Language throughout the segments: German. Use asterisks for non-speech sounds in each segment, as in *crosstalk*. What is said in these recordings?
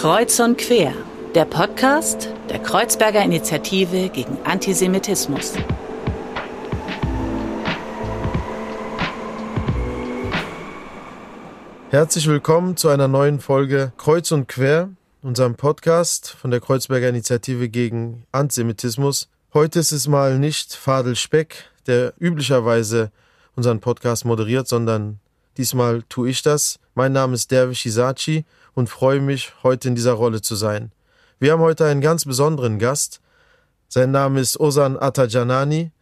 Kreuz und Quer, der Podcast der Kreuzberger Initiative gegen Antisemitismus. Herzlich willkommen zu einer neuen Folge Kreuz und Quer, unserem Podcast von der Kreuzberger Initiative gegen Antisemitismus. Heute ist es mal nicht Fadel Speck, der üblicherweise unseren Podcast moderiert, sondern diesmal tue ich das. Mein Name ist Dervish Isachi und freue mich, heute in dieser Rolle zu sein. Wir haben heute einen ganz besonderen Gast. Sein Name ist Osan Atajanani.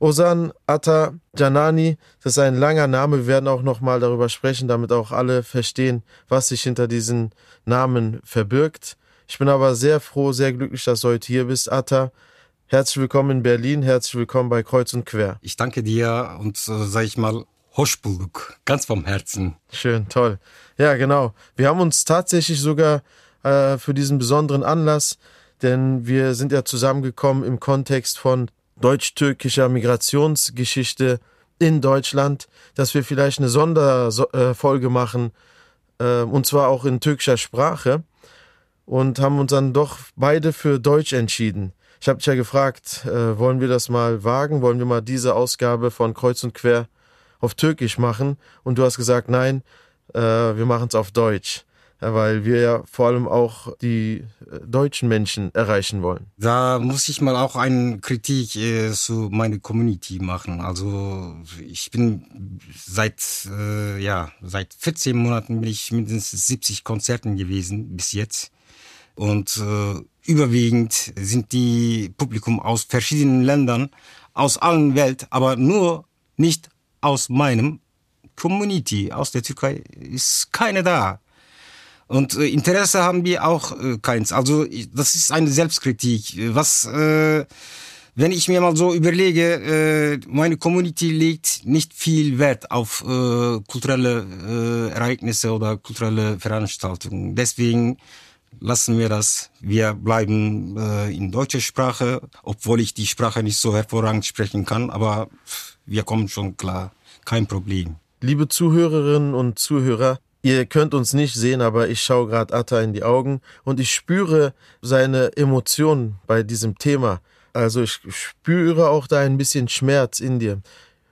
Osan Atajanani, das ist ein langer Name. Wir werden auch nochmal darüber sprechen, damit auch alle verstehen, was sich hinter diesen Namen verbirgt. Ich bin aber sehr froh, sehr glücklich, dass du heute hier bist, Atta. Herzlich willkommen in Berlin, herzlich willkommen bei Kreuz und Quer. Ich danke dir und äh, sag ich mal, Hoschbuluk, ganz vom Herzen. Schön, toll. Ja, genau. Wir haben uns tatsächlich sogar äh, für diesen besonderen Anlass, denn wir sind ja zusammengekommen im Kontext von deutsch-türkischer Migrationsgeschichte in Deutschland, dass wir vielleicht eine Sonderfolge machen, äh, und zwar auch in türkischer Sprache, und haben uns dann doch beide für Deutsch entschieden. Ich habe dich ja gefragt, äh, wollen wir das mal wagen? Wollen wir mal diese Ausgabe von Kreuz und Quer auf Türkisch machen und du hast gesagt, nein, äh, wir machen es auf Deutsch. Ja, weil wir ja vor allem auch die äh, deutschen Menschen erreichen wollen. Da muss ich mal auch eine Kritik äh, zu meiner Community machen. Also ich bin seit äh, ja seit 14 Monaten bin ich mindestens 70 Konzerten gewesen bis jetzt und äh, überwiegend sind die Publikum aus verschiedenen Ländern, aus allen Welt, aber nur nicht aus meinem Community, aus der Türkei, ist keine da. Und äh, Interesse haben wir auch äh, keins. Also das ist eine Selbstkritik. Was, äh, wenn ich mir mal so überlege, äh, meine Community legt nicht viel Wert auf äh, kulturelle äh, Ereignisse oder kulturelle Veranstaltungen. Deswegen lassen wir das. Wir bleiben in deutscher Sprache, obwohl ich die Sprache nicht so hervorragend sprechen kann, aber wir kommen schon klar. Kein Problem. Liebe Zuhörerinnen und Zuhörer, ihr könnt uns nicht sehen, aber ich schaue gerade Atta in die Augen und ich spüre seine Emotionen bei diesem Thema. Also ich spüre auch da ein bisschen Schmerz in dir.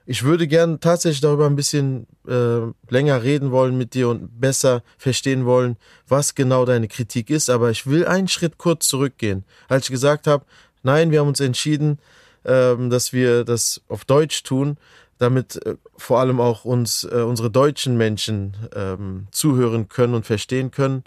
Ich würde gern tatsächlich darüber ein bisschen äh, länger reden wollen mit dir und besser verstehen wollen, was genau deine Kritik ist. Aber ich will einen Schritt kurz zurückgehen. Als ich gesagt habe, nein, wir haben uns entschieden, ähm, dass wir das auf Deutsch tun, damit äh, vor allem auch uns äh, unsere deutschen Menschen ähm, zuhören können und verstehen können,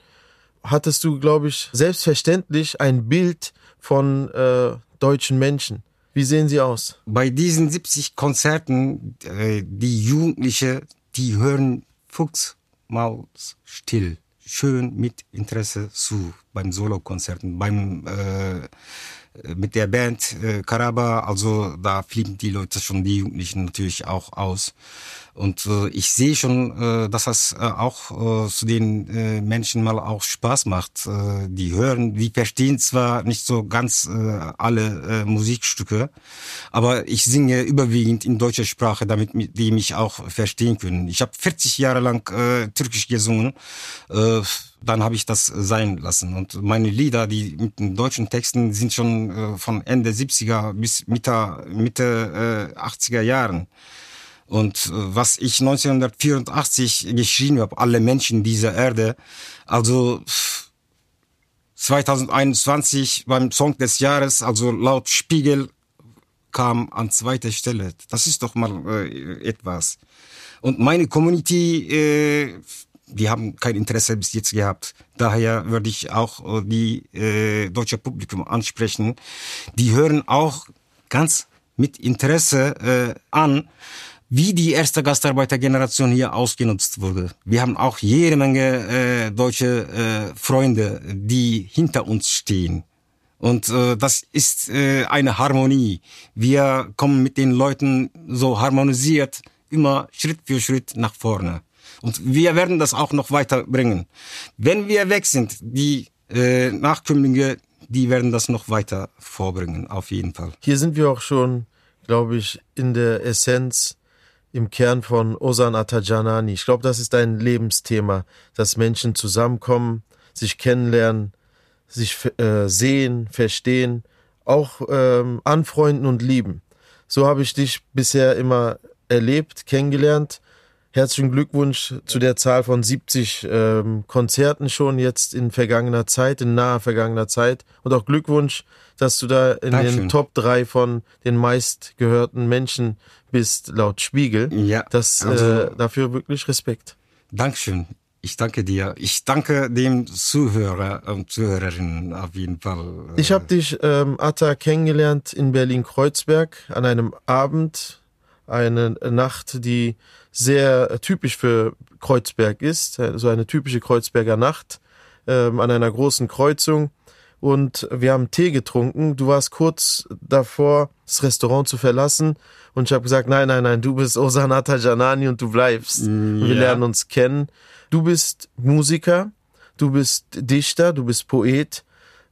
hattest du, glaube ich, selbstverständlich ein Bild von äh, deutschen Menschen. Wie sehen sie aus? Bei diesen 70 Konzerten, äh, die Jugendliche, die hören Fuchsmaus still, schön mit Interesse zu beim Solokonzerten, beim äh, mit der Band äh, Karaba, also da fliegen die Leute schon, die Jugendlichen natürlich auch aus. Und äh, ich sehe schon, äh, dass das äh, auch äh, zu den äh, Menschen mal auch Spaß macht. Äh, die hören, die verstehen zwar nicht so ganz äh, alle äh, Musikstücke, aber ich singe überwiegend in deutscher Sprache, damit die mich auch verstehen können. Ich habe 40 Jahre lang äh, Türkisch gesungen. Äh, dann habe ich das sein lassen. Und meine Lieder, die mit den deutschen Texten, sind schon äh, von Ende 70er bis Mitte, Mitte äh, 80er Jahren. Und äh, was ich 1984 geschrieben habe, alle Menschen dieser Erde, also 2021 beim Song des Jahres, also laut Spiegel, kam an zweiter Stelle. Das ist doch mal äh, etwas. Und meine Community, äh, die haben kein Interesse bis jetzt gehabt. Daher würde ich auch äh, die äh, deutsche Publikum ansprechen. Die hören auch ganz mit Interesse äh, an, wie die erste Gastarbeitergeneration hier ausgenutzt wurde. Wir haben auch jede Menge äh, deutsche äh, Freunde, die hinter uns stehen. Und äh, das ist äh, eine Harmonie. Wir kommen mit den Leuten so harmonisiert immer Schritt für Schritt nach vorne. Und wir werden das auch noch weiterbringen. Wenn wir weg sind, die äh, Nachkömmlinge, die werden das noch weiter vorbringen, auf jeden Fall. Hier sind wir auch schon, glaube ich, in der Essenz im Kern von Osan Atajanani. Ich glaube, das ist ein Lebensthema, dass Menschen zusammenkommen, sich kennenlernen, sich äh, sehen, verstehen, auch ähm, anfreunden und lieben. So habe ich dich bisher immer erlebt, kennengelernt. Herzlichen Glückwunsch zu der Zahl von 70 ähm, Konzerten schon jetzt in vergangener Zeit, in naher vergangener Zeit. Und auch Glückwunsch, dass du da in Dankeschön. den Top 3 von den meistgehörten Menschen bist, laut Spiegel. Ja, Das, also- äh, dafür wirklich Respekt. Dankeschön. Ich danke dir. Ich danke dem Zuhörer und Zuhörerinnen auf jeden Fall. Ich habe dich, ähm, Atta, kennengelernt in Berlin-Kreuzberg an einem Abend, eine Nacht, die sehr typisch für Kreuzberg ist, äh, so eine typische Kreuzberger Nacht ähm, an einer großen Kreuzung. Und wir haben Tee getrunken. Du warst kurz davor, das Restaurant zu verlassen. Und ich habe gesagt, nein, nein, nein, du bist Osan Atta Janani und du bleibst. Wir ja. lernen uns kennen. Du bist Musiker, du bist Dichter, du bist Poet.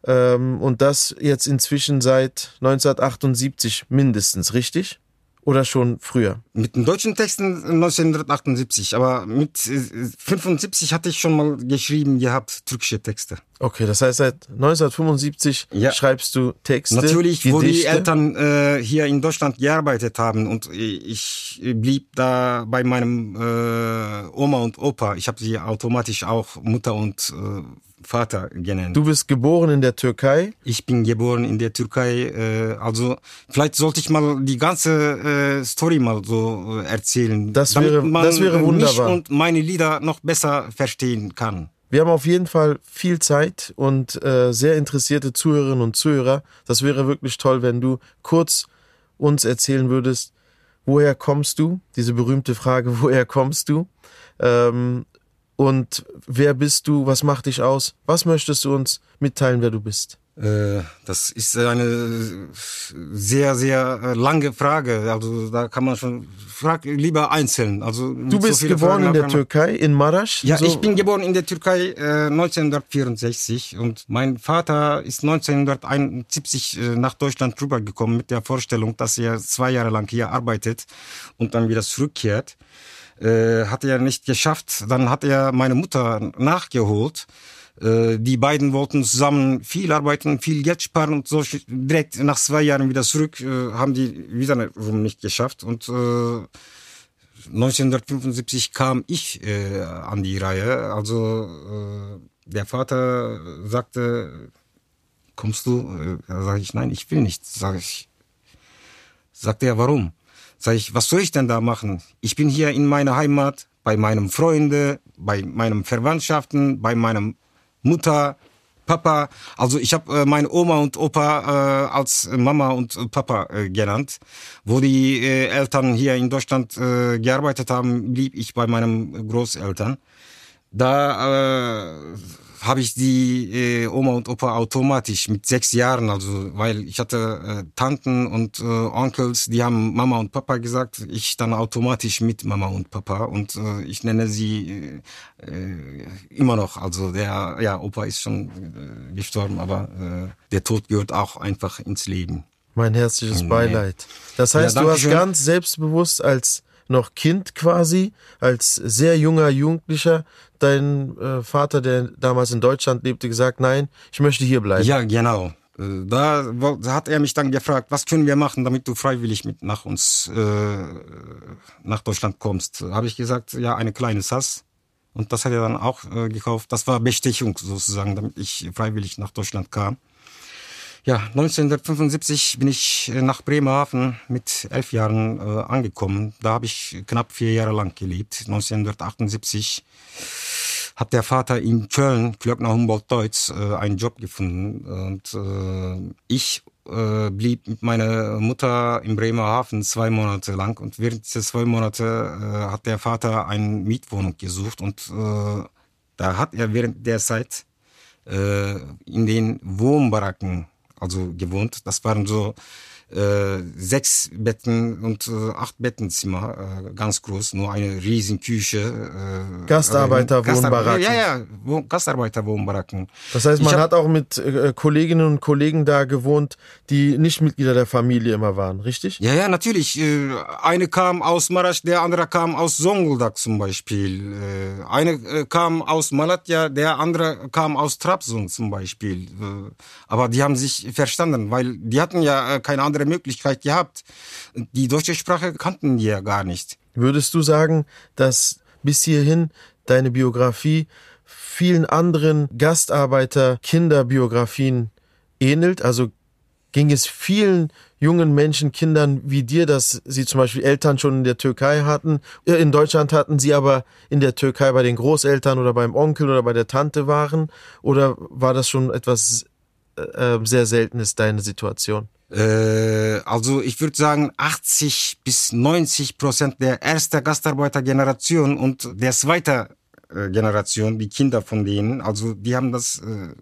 Ähm, und das jetzt inzwischen seit 1978 mindestens, richtig? Oder schon früher? Mit den deutschen Texten 1978, aber mit äh, 75 hatte ich schon mal geschrieben gehabt, türkische Texte. Okay, das heißt, seit 1975 Ja. schreibst du Texte. Natürlich, wo die Gedichte. Eltern äh, hier in Deutschland gearbeitet haben und ich blieb da bei meinem äh, Oma und Opa. Ich habe sie automatisch auch Mutter und äh, Vater genannt. Du bist geboren in der Türkei. Ich bin geboren in der Türkei. Äh, also vielleicht sollte ich mal die ganze äh, Story mal so äh, erzählen, Das damit wäre- das wäre wunderbar. mich und meine Lieder noch besser verstehen kann. Wir haben auf jeden Fall viel Zeit und äh, sehr interessierte Zuhörerinnen und Zuhörer. Das wäre wirklich toll, wenn du kurz uns erzählen würdest, woher kommst du? Diese berühmte Frage, *laughs* woher kommst du? Ähm, und wer bist du? Was macht dich aus? Was möchtest du uns mitteilen, wer du bist? Äh, Das ist eine sehr, sehr äh, lange Frage. Also da kann man schon, frag lieber einzeln. Also Du so bist viele geboren Fragen in der. Türkei, in Marasch. Ja, So- ich bin geboren in der Türkei äh, 1964 und mein Vater ist 1971 äh, nach Deutschland rübergekommen mit der Vorstellung, dass er zwei Jahre lang hier arbeitet und dann wieder zurückkehrt. Äh, hat er nicht geschafft. Dann hat er meine Mutter nachgeholt. Äh, die beiden wollten zusammen viel arbeiten, viel Geld sparen und so direkt nach zwei Jahren wieder zurück, äh, haben die wiederum nicht geschafft und äh, 1975 kam ich an die Reihe. Also der Vater sagte, kommst du? Da sage ich, nein, ich will nicht. Sag ich, sagt er, warum? Sag ich, was soll ich denn da machen? Ich bin hier in meiner Heimat, bei meinem Freunde, bei meinem Verwandtschaften, bei meinem Mutter, Papa. Also ich habe äh, meine Oma und Opa äh, als Mama und Papa äh, genannt. Wo die äh, Eltern hier in Deutschland äh, gearbeitet haben, blieb ich bei meinen Großeltern. Da äh, habe ich die äh, Oma und Opa automatisch mit sechs Jahren, also weil ich hatte äh, Tanten und äh, Onkels, die haben Mama und Papa gesagt, ich dann automatisch mit Mama und Papa und äh, ich nenne sie äh, äh, immer noch. Also der ja Opa ist schon äh, gestorben, aber äh, der Tod gehört auch einfach ins Leben. Mein herzliches. Beileid. Das heißt, Ja, du hast schön. ganz selbstbewusst als noch Kind quasi, als sehr junger Jugendlicher, dein äh, Vater, der damals in Deutschland lebte, gesagt, nein, ich möchte hier bleiben. Ja, genau. Äh, Da hat er mich dann gefragt, was können wir machen, damit du freiwillig mit nach uns, äh, nach Deutschland kommst. Habe ich gesagt, ja, eine kleine Sass. Und das hat er dann auch äh, gekauft. Das war Bestechung sozusagen, damit ich freiwillig nach Deutschland kam. Ja, 1975 bin ich äh, nach Bremerhaven mit elf Jahren äh, angekommen. Da habe ich knapp vier Jahre lang gelebt. 1978 hat der Vater in Köln, Klöckner Humboldt Deutz, äh, einen Job gefunden. Und äh, ich äh, blieb mit meiner Mutter in Bremerhaven zwei Monate lang. Und während dieser zwei Monate äh, hat der Vater eine Mietwohnung gesucht. Und da hat er während der Zeit in den Wohnbaracken also gewohnt. Das waren so äh, sechs Betten und äh, acht Bettenzimmer, äh, ganz groß, nur eine riesen Küche. Äh, Gastarbeiterwohnbaracken. Ja, ja, Wo Gastarbeiterwohnbaracken. Das heißt, man hab- hat auch mit äh, Kolleginnen und Kollegen da gewohnt, die nicht Mitglieder der Familie immer waren, richtig? Ja, ja, natürlich. Äh, Eine kam aus Marasch, der andere kam aus Zonguldak zum Beispiel. Äh, Eine äh, kam aus Malatya, der andere kam aus Trabzon zum Beispiel. Äh, Aber die haben sich verstanden, weil die hatten ja äh, keine andere Möglichkeit gehabt. Die deutsche Sprache kannten ja gar nicht. Würdest du sagen, dass bis hierhin deine Biografie vielen anderen Gastarbeiter-Kinderbiografien ähnelt? Also ging es vielen jungen Menschen, Kindern wie dir, dass sie zum Beispiel Eltern schon in der Türkei hatten, in Deutschland hatten, sie aber in der Türkei bei den Großeltern oder beim Onkel oder bei der Tante waren? Oder war das schon etwas äh, äh, sehr Seltenes, deine Situation? Äh, also ich würde sagen 80 bis 90 Prozent der ersten Gastarbeitergeneration und der zweiten äh, Generation, die Kinder von denen, also die haben das äh,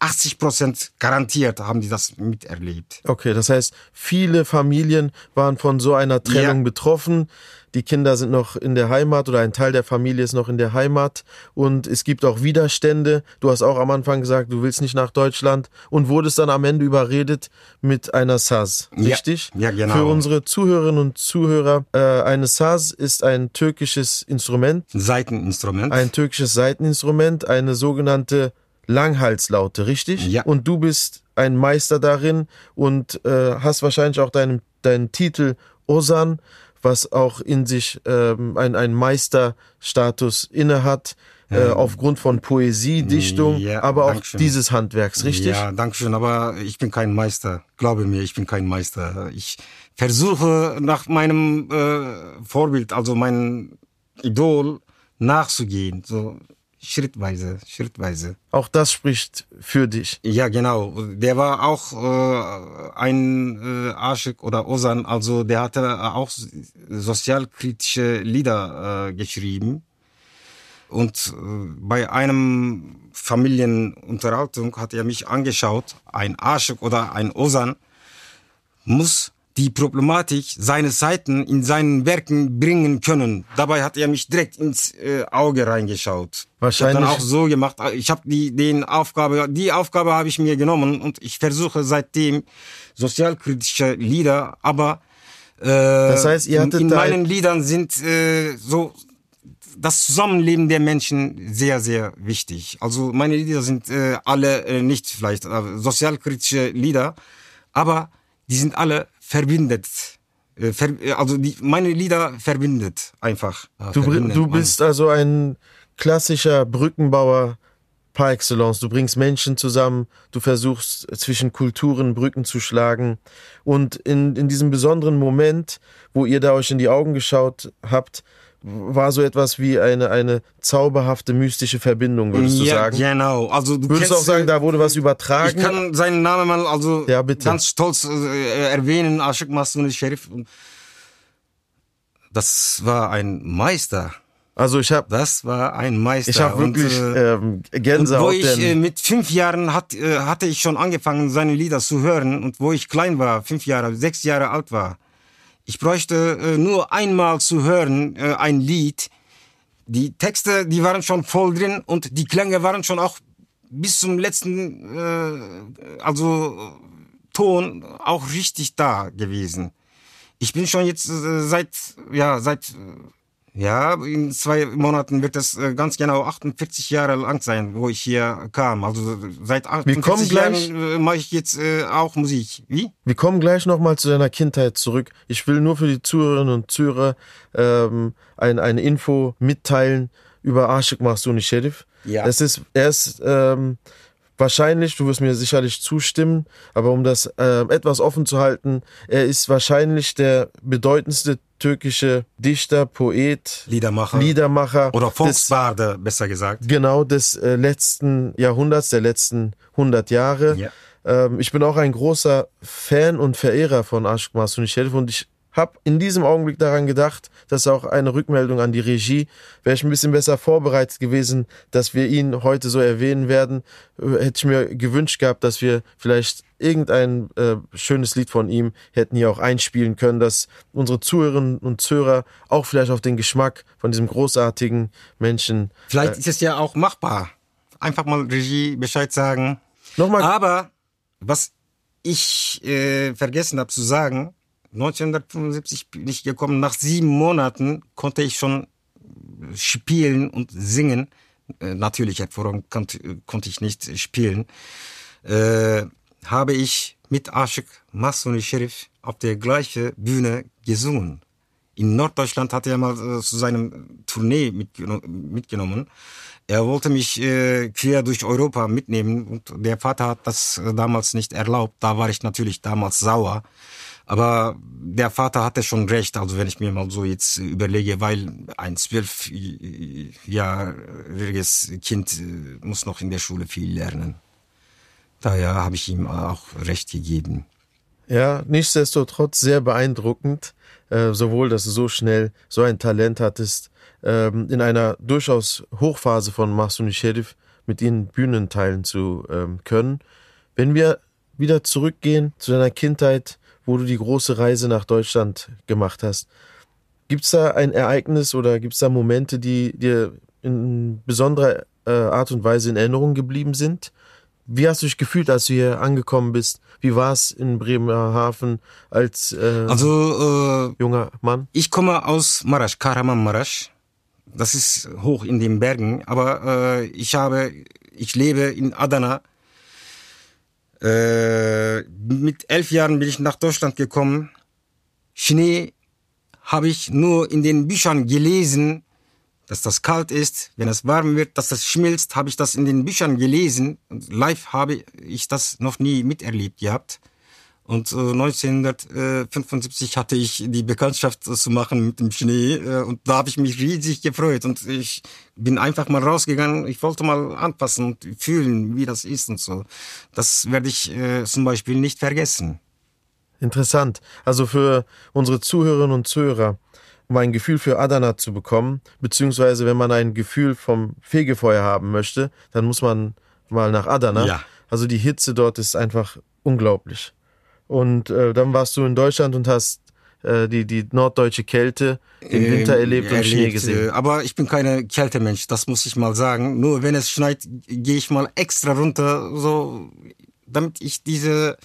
80 Prozent garantiert, haben die das miterlebt. Okay, das heißt, viele Familien waren von so einer Trennung Ja. betroffen. Die Kinder sind noch in der Heimat oder ein Teil der Familie ist noch in der Heimat und es gibt auch Widerstände. Du hast auch am Anfang gesagt, du willst nicht nach Deutschland und wurdest dann am Ende überredet mit einer SAS, Ja. richtig? Ja, genau. Für unsere Zuhörerinnen und Zuhörer, äh, eine SAS ist ein türkisches Instrument, Seiteninstrument. ein türkisches Seiteninstrument, eine sogenannte Langhalslaute, richtig? Ja. Und du bist ein Meister darin und äh, hast wahrscheinlich auch deinen, deinen Titel Osan, was auch in sich ähm, ein, ein Meisterstatus innehat, äh, aufgrund von Poesie, Dichtung, ja, aber auch Dankeschön. dieses Handwerks, richtig? Ja, danke schön, aber ich bin kein Meister. Glaube mir, ich bin kein Meister. Ich versuche nach meinem äh, Vorbild, also mein Idol, nachzugehen. So schrittweise, schrittweise. Auch das spricht für dich. Ja, genau. Der war auch äh, ein äh, Aschik oder Osan, also der hatte auch sozialkritische Lieder äh, geschrieben. Und äh, bei einem Familienunterhaltung hat er mich angeschaut, ein Aschik oder ein Osan muss die Problematik seiner Seiten in seinen Werken bringen können. Dabei hat er mich direkt ins äh, Auge reingeschaut. Wahrscheinlich- Ich hab dann auch so gemacht. Ich habe die den Aufgabe, die Aufgabe habe ich mir genommen und ich versuche seitdem sozialkritische Lieder, aber äh, Das heißt, ihr in, hattet in da meinen Liedern sind äh, so das Zusammenleben der Menschen sehr, sehr wichtig. Also meine Lieder sind äh, alle äh, nicht vielleicht äh, sozialkritische Lieder, aber die sind alle verbindet. Äh, äh, also die, meine Lieder verbindet einfach. Äh, Du, du bist also ein klassischer Brückenbauer par excellence. Du bringst Menschen zusammen, du versuchst zwischen Kulturen Brücken zu schlagen. Und in, in diesem besonderen Moment, wo ihr da euch in die Augen geschaut habt, war so etwas wie eine, eine zauberhafte, mystische Verbindung, würdest du ja, sagen? Genau. Also du Würdest du auch sagen, da wurde was ich übertragen? kann seinen Namen mal also Ja, ganz stolz äh, erwähnen, Ashik Masuni Sherif. Das war ein Meister. also ich habe Das war ein Meister. ich hab Und, wirklich äh, ähm, Und Gänsehaut. wo ich äh, mit fünf Jahren hat, äh, hatte ich schon angefangen, seine Lieder zu hören. Und wo ich klein war, fünf Jahre, sechs Jahre alt war, ich bräuchte äh, nur einmal zu hören äh, ein Lied. Die Texte, die waren schon voll drin und die Klänge waren schon auch bis zum letzten, äh, also Ton auch richtig da gewesen. Ich bin schon jetzt äh, seit, ja, seit äh, ja, in zwei Monaten wird es äh, ganz genau 48 Jahre lang sein, wo ich hier kam. Also seit 48 kommen gleich- Jahren äh, mache ich jetzt äh, auch Musik. Wie? Wir kommen gleich nochmal zu deiner Kindheit zurück. Ich will nur für die Zuhörerinnen und Zuhörer ähm, ein, eine Info mitteilen über Ashik Mahsuni Sherif. Ja. Es ist, er ist ähm, wahrscheinlich, du wirst mir sicherlich zustimmen, aber um das ähm, etwas offen zu halten, er ist wahrscheinlich der bedeutendste türkische Dichter, Poet, Liedermacher. Liedermacher Oder des, Volksbarde, besser gesagt. genau des äh, letzten Jahrhunderts, der letzten 100 Jahre. Ja. Ähm, ich bin auch ein großer Fan und Verehrer von Ashik Masuni Sherif und ich habe in diesem Augenblick daran gedacht, dass auch eine Rückmeldung an die Regie, wäre ich ein bisschen besser vorbereitet gewesen, dass wir ihn heute so erwähnen werden, hätte ich mir gewünscht gehabt, dass wir vielleicht irgendein äh, schönes Lied von ihm hätten hier auch einspielen können, dass unsere Zuhörerinnen und Zuhörer auch vielleicht auf den Geschmack von diesem großartigen Menschen. Vielleicht äh, ist es ja auch machbar. Einfach mal Regie Bescheid sagen. Nochmal. Aber was ich äh, vergessen habe zu sagen, 1975 bin ich gekommen. Nach sieben Monaten konnte ich schon spielen und singen. Äh, natürlich, hervorragend konnte, ich nicht spielen. Äh, habe ich mit Aşık Masuni Sherif auf der gleichen Bühne gesungen. In Norddeutschland hat er mal äh, zu seinem Tournee mitgenommen. Er wollte mich äh, quer durch Europa mitnehmen und der Vater hat das äh, damals nicht erlaubt. Da war ich natürlich damals sauer. Aber der Vater hatte schon recht, also wenn ich mir mal so jetzt überlege, weil ein zwölfjähriges Kind äh, muss noch in der Schule viel lernen. Daher habe ich ihm auch recht gegeben. Ja, nichtsdestotrotz sehr beeindruckend, äh, sowohl, dass du so schnell so ein Talent hattest, ähm, in einer durchaus Hochphase von Mahsuni Sherif mit ihnen Bühnen teilen zu ähm, können. Wenn wir wieder zurückgehen zu deiner Kindheit, wo du die große Reise nach Deutschland gemacht hast. Gibt es da ein Ereignis oder gibt es da Momente, die dir in besonderer äh, Art und Weise in Erinnerung geblieben sind? Wie hast du dich gefühlt, als du hier angekommen bist? Wie war es in Bremerhaven als äh, also, äh, junger Mann? Ich komme aus Marasch, Kahramanmarasch. Das ist hoch in den Bergen, aber äh, ich habe, ich lebe in Adana äh, mit elf Jahren bin ich nach Deutschland gekommen. Schnee habe ich nur in den Büchern gelesen, dass das kalt ist, wenn es warm wird, dass das schmilzt, habe ich das in den Büchern gelesen. Live habe ich das noch nie miterlebt gehabt. Und äh, 1975 hatte ich die Bekanntschaft zu machen mit dem Schnee äh, und da habe ich mich riesig gefreut und ich bin einfach mal rausgegangen. Ich wollte mal anpassen und fühlen, wie das ist und so. Das werde ich äh, zum Beispiel nicht vergessen. Interessant. Also für unsere Zuhörerinnen und Zuhörer, um ein Gefühl für Adana zu bekommen, beziehungsweise wenn man ein Gefühl vom Fegefeuer haben möchte, dann muss man mal nach Adana. Ja. Also die Hitze dort ist einfach unglaublich. Und äh, dann warst du in Deutschland und hast äh, die, die norddeutsche Kälte im Winter erlebt und Schnee gesehen. Äh, aber ich bin keine Kältemensch, das muss ich mal sagen. Nur wenn es schneit, gehe ich mal extra runter, so damit ich diese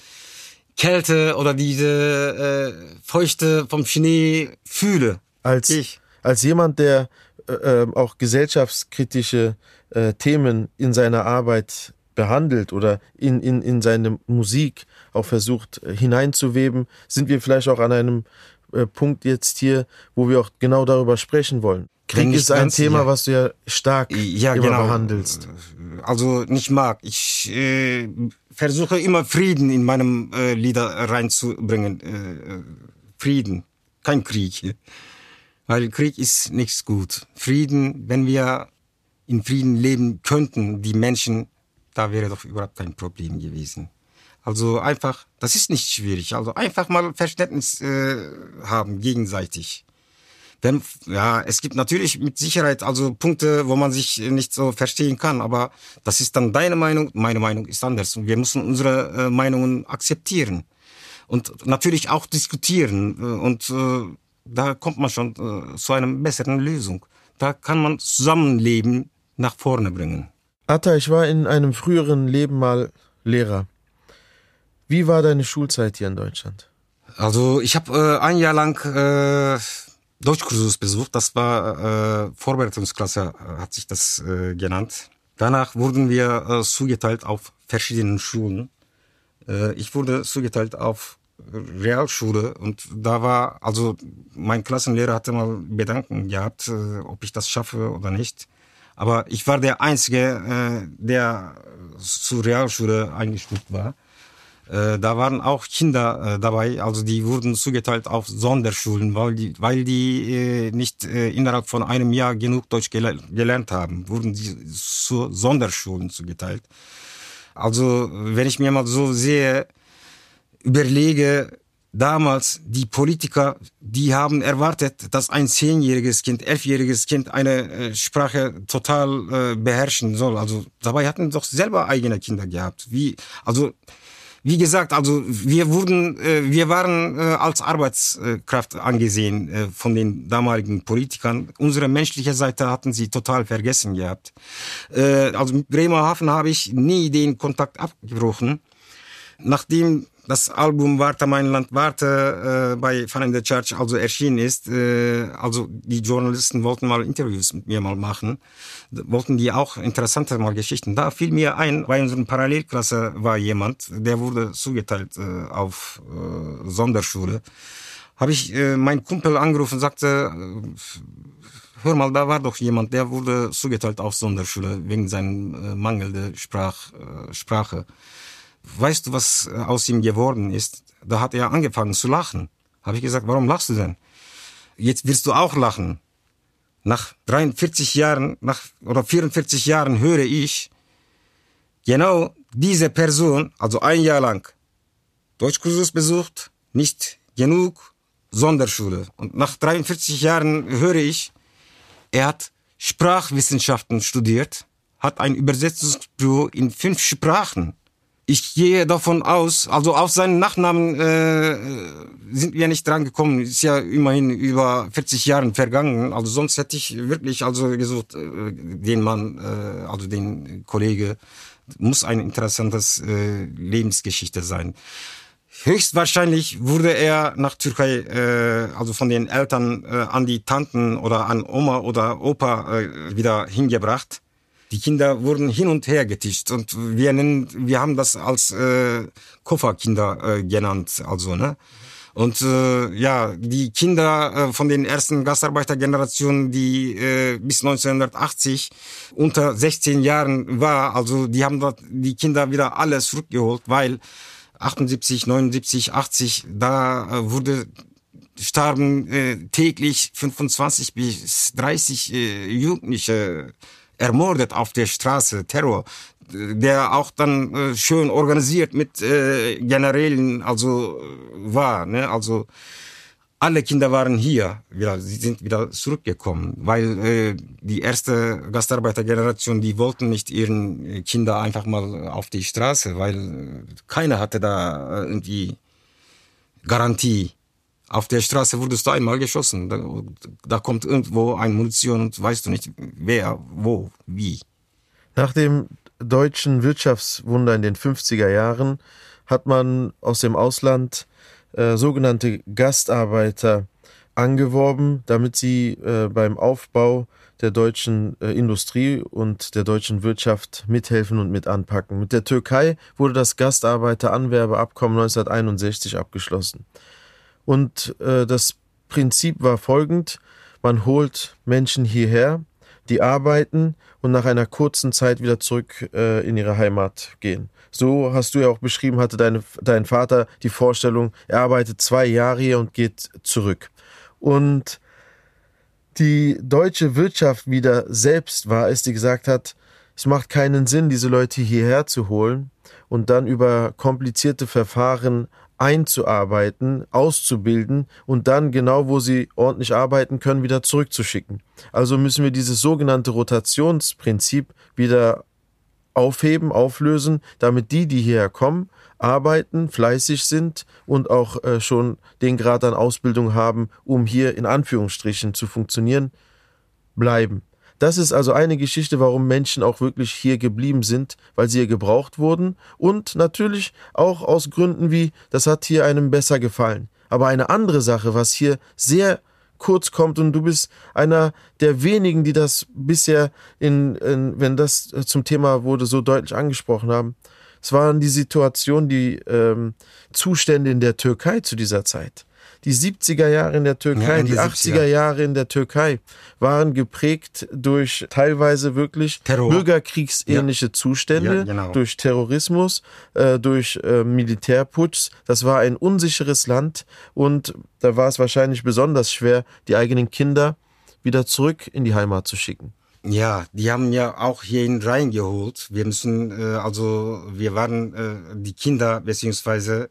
Kälte oder diese äh, Feuchte vom Schnee fühle. Als, ich. als jemand, der äh, äh auch gesellschaftskritische äh, Themen in seiner Arbeit behandelt oder in, in, in seine Musik auch versucht äh, hineinzuweben, sind wir vielleicht auch an einem äh, Punkt jetzt hier, wo wir auch genau darüber sprechen wollen. Krieg ist ein Thema, ja. was du ja stark ja, immer genau. behandelst. Also nicht mag. Ich äh, versuche immer Frieden in meinem äh, Lieder reinzubringen. Äh, Frieden, kein Krieg. Weil Krieg ist nichts gut. Frieden, wenn wir in Frieden leben könnten, die Menschen da wäre doch überhaupt kein Problem gewesen. Also einfach, das ist nicht schwierig. Also einfach mal Verständnis äh, haben gegenseitig. Denn ja, es gibt natürlich mit Sicherheit also Punkte, wo man sich nicht so verstehen kann, aber das ist dann deine Meinung, meine Meinung ist anders und wir müssen unsere äh, Meinungen akzeptieren und natürlich auch diskutieren äh, und äh, da kommt man schon äh, zu einer besseren Lösung. Da kann man Zusammenleben nach vorne bringen. Atta, ich war in einem früheren Leben mal Lehrer. Wie war deine Schulzeit hier in Deutschland? Also ich habe äh, ein Jahr lang äh, Deutschkursus besucht. Das war äh, Vorbereitungsklasse, äh, hat sich das äh, genannt. Danach wurden wir äh, zugeteilt auf verschiedenen Schulen. Äh, ich wurde zugeteilt auf Realschule und da war, also mein Klassenlehrer hatte mal Bedanken gehabt, äh, ob ich das schaffe oder nicht. Aber ich war der Einzige, äh, der zur Realschule eingestuft war. Äh, da waren auch Kinder äh, dabei, also die wurden zugeteilt auf Sonderschulen, weil die, weil die äh, nicht äh, innerhalb von einem Jahr genug Deutsch gel gelernt haben, wurden die zu Sonderschulen zugeteilt. Also wenn ich mir mal so sehe, überlege, damals die Politiker, die haben erwartet, dass ein zehnjähriges Kind, elfjähriges Kind eine äh, Sprache total äh, beherrschen soll. Also dabei hatten doch selber eigene Kinder gehabt. Wie, also wie gesagt, also wir wurden, äh, wir waren äh, als Arbeitskraft angesehen äh, von den damaligen Politikern. Unsere menschliche Seite hatten sie total vergessen gehabt. Äh, also mit Bremerhaven habe ich nie den Kontakt abgebrochen. Nachdem das Album Warte mein Land warte äh, bei Fun in the Church also erschienen ist, äh, also die Journalisten wollten mal Interviews mit mir mal machen, wollten die auch interessante mal Geschichten. Da fiel mir ein, bei unserer Parallelklasse war jemand, der wurde zugeteilt äh, auf äh, Sonderschule. Habe ich äh, meinen Kumpel angerufen und sagte, äh, hör mal, da war doch jemand, der wurde zugeteilt auf Sonderschule wegen seiner äh, mangelnden Sprach, äh, Sprache weißt du, was äh, aus ihm geworden ist? Da hat er angefangen zu lachen. Habe ich gesagt, warum lachst du denn? Jetzt wirst du auch lachen. Nach 43 Jahren, nach, oder 44 Jahren höre ich, genau diese Person, also ein Jahr lang, Deutschkursus besucht, nicht genug, Sonderschule. Und nach 43 Jahren höre ich, er hat Sprachwissenschaften studiert, hat ein Übersetzungsbüro in fünf Sprachen ich gehe davon aus, also auf seinen Nachnamen äh, sind wir nicht dran gekommen. Ist ja immerhin über 40 Jahre vergangen. Also sonst hätte ich wirklich also gesucht, äh, den Mann, äh, also den Kollege, muss ein interessantes äh, Lebensgeschichte sein. Höchstwahrscheinlich wurde er nach Türkei, äh, also von den Eltern äh, an die Tanten oder an Oma oder Opa äh, wieder hingebracht die Kinder wurden hin und her getischt und wir nennen, wir haben das als äh, Kofferkinder äh, genannt, also ne. Und äh, ja, die Kinder äh, von den ersten Gastarbeitergenerationen, die äh, bis 1980 unter 16 Jahren war, also die haben dort die Kinder wieder alles zurückgeholt, weil 78, 79, 80, da äh, wurde starben äh, täglich 25 bis 30 äh, Jugendliche ermordet auf der Straße, Terror, der auch dann äh, schön organisiert mit äh, Generälen also äh, war, ne? Also alle Kinder waren hier, wieder, sie sind wieder zurückgekommen, weil äh, die erste Gastarbeitergeneration, die wollten nicht ihren Kinder einfach mal auf die Straße, weil keiner hatte da irgendwie Garantie. Auf der Straße wurdest du einmal geschossen. Da, da kommt irgendwo ein Munition und weißt du nicht, wer, wo, wie. Nach dem deutschen Wirtschaftswunder in den 50er Jahren hat man aus dem Ausland äh, sogenannte Gastarbeiter angeworben, damit sie äh, beim Aufbau der deutschen äh, Industrie und der deutschen Wirtschaft mithelfen und mit anpacken. Mit der Türkei wurde das Gastarbeiteranwerbeabkommen 1961 abgeschlossen. Und äh, das Prinzip war folgend, man holt Menschen hierher, die arbeiten und nach einer kurzen Zeit wieder zurück äh, in ihre Heimat gehen. So hast du ja auch beschrieben, hatte deine, dein Vater die Vorstellung, er arbeitet zwei Jahre hier und geht zurück. Und die deutsche Wirtschaft wieder selbst war es, die gesagt hat, es macht keinen Sinn, diese Leute hierher zu holen und dann über komplizierte Verfahren einzuarbeiten, auszubilden und dann genau, wo sie ordentlich arbeiten können, wieder zurückzuschicken. Also müssen wir dieses sogenannte Rotationsprinzip wieder aufheben, auflösen, damit die, die hierher kommen, arbeiten, fleißig sind und auch äh, schon den Grad an Ausbildung haben, um hier in Anführungsstrichen zu funktionieren, bleiben. Das ist also eine Geschichte, warum Menschen auch wirklich hier geblieben sind, weil sie hier gebraucht wurden und natürlich auch aus Gründen wie, das hat hier einem besser gefallen. Aber eine andere Sache, was hier sehr kurz kommt und du bist einer der wenigen, die das bisher in, in wenn das zum Thema wurde, so deutlich angesprochen haben. Es waren die Situation, die ähm, Zustände in der Türkei zu dieser Zeit die 70er Jahre in der Türkei, ja, die 80er Jahre in der Türkei waren geprägt durch teilweise wirklich Terror. bürgerkriegsähnliche ja. Zustände, ja, genau. durch Terrorismus, äh, durch äh, Militärputsch. Das war ein unsicheres Land und da war es wahrscheinlich besonders schwer, die eigenen Kinder wieder zurück in die Heimat zu schicken. Ja, die haben ja auch hierhin reingeholt. Wir müssen, äh, also wir waren äh, die Kinder beziehungsweise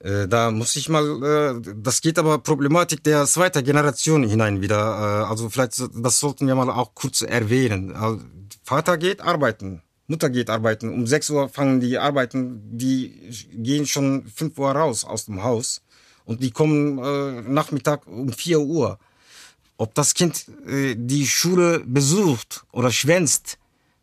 da muss ich mal, äh, das geht aber Problematik der zweiten Generation hinein wieder. Äh, also vielleicht, das sollten wir mal auch kurz erwähnen. Also, Vater geht arbeiten, Mutter geht arbeiten. Um 6 Uhr fangen die arbeiten, die gehen schon 5 Uhr raus aus dem Haus und die kommen äh, Nachmittag um 4 Uhr. Ob das Kind äh, die Schule besucht oder schwänzt,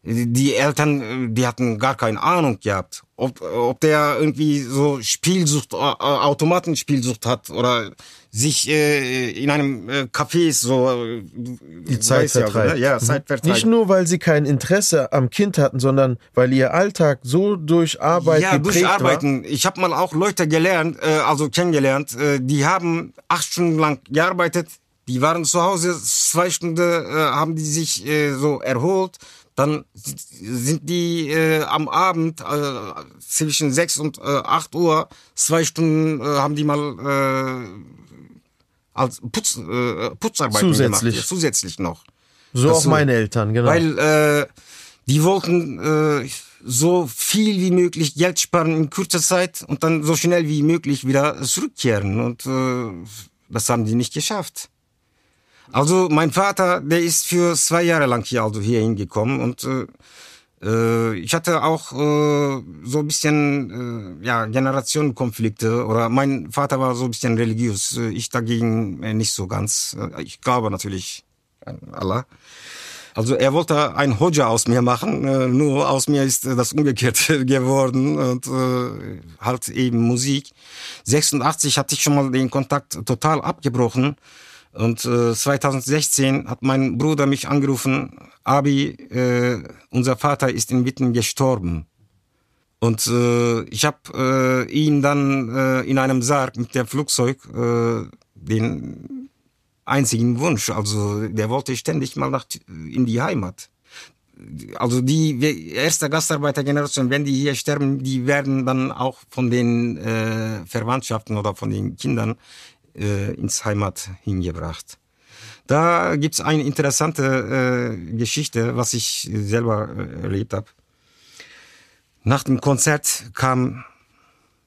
die Eltern, die hatten gar keine Ahnung gehabt, ob, ob der irgendwie so Spielsucht, äh, Automatenspielsucht hat oder sich äh, in einem äh, Café so äh, die Zeit vertreibt. Ja, ne? ja, Zeit vertreibt. Nicht nur, weil sie kein Interesse am Kind hatten, sondern weil ihr Alltag so durch Arbeit ja, geprägt durch Arbeiten. War. Ich habe mal auch Leute gelernt, äh, also kennengelernt, äh, die haben acht Stunden lang gearbeitet, die waren zu Hause, zwei Stunden äh, haben die sich äh, so erholt, dann sind die äh, am Abend äh, zwischen sechs und äh, acht Uhr, zwei Stunden äh, haben die mal äh, als Putz, äh, Putzarbeiten zusätzlich. gemacht. Zusätzlich noch. So das auch meine Eltern, genau. Weil äh, die wollten äh, so viel wie möglich Geld sparen in kurzer Zeit und dann so schnell wie möglich wieder zurückkehren. Und äh, das haben die nicht geschafft. Also mein Vater, der ist für zwei Jahre lang hier also hier hingekommen und äh, äh, ich hatte auch äh, so ein bisschen äh, ja Generationenkonflikte oder mein Vater war so ein bisschen religiös, äh, ich dagegen äh, nicht so ganz. Ich glaube natürlich an Allah. Also er wollte ein Hodja aus mir machen, nur aus mir ist das umgekehrt *laughs* geworden und halt eben Musik. 86 hatte ich schon mal den Kontakt total abgebrochen und äh, 2016 hat mein Bruder mich angerufen, Abi, äh, unser Vater ist in Witten gestorben. Und äh, ich habe äh, ihn dann äh, in einem Sarg mit dem Flugzeug äh, den einzigen Wunsch, also der wollte ständig mal nach in die Heimat. Also die erste Gastarbeitergeneration, wenn die hier sterben, die werden dann auch von den Verwandtschaften oder von den Kindern äh, ins Heimat hingebracht. Da gibt's eine interessante äh, Geschichte, was ich selber äh, erlebt habe. Nach dem Konzert kam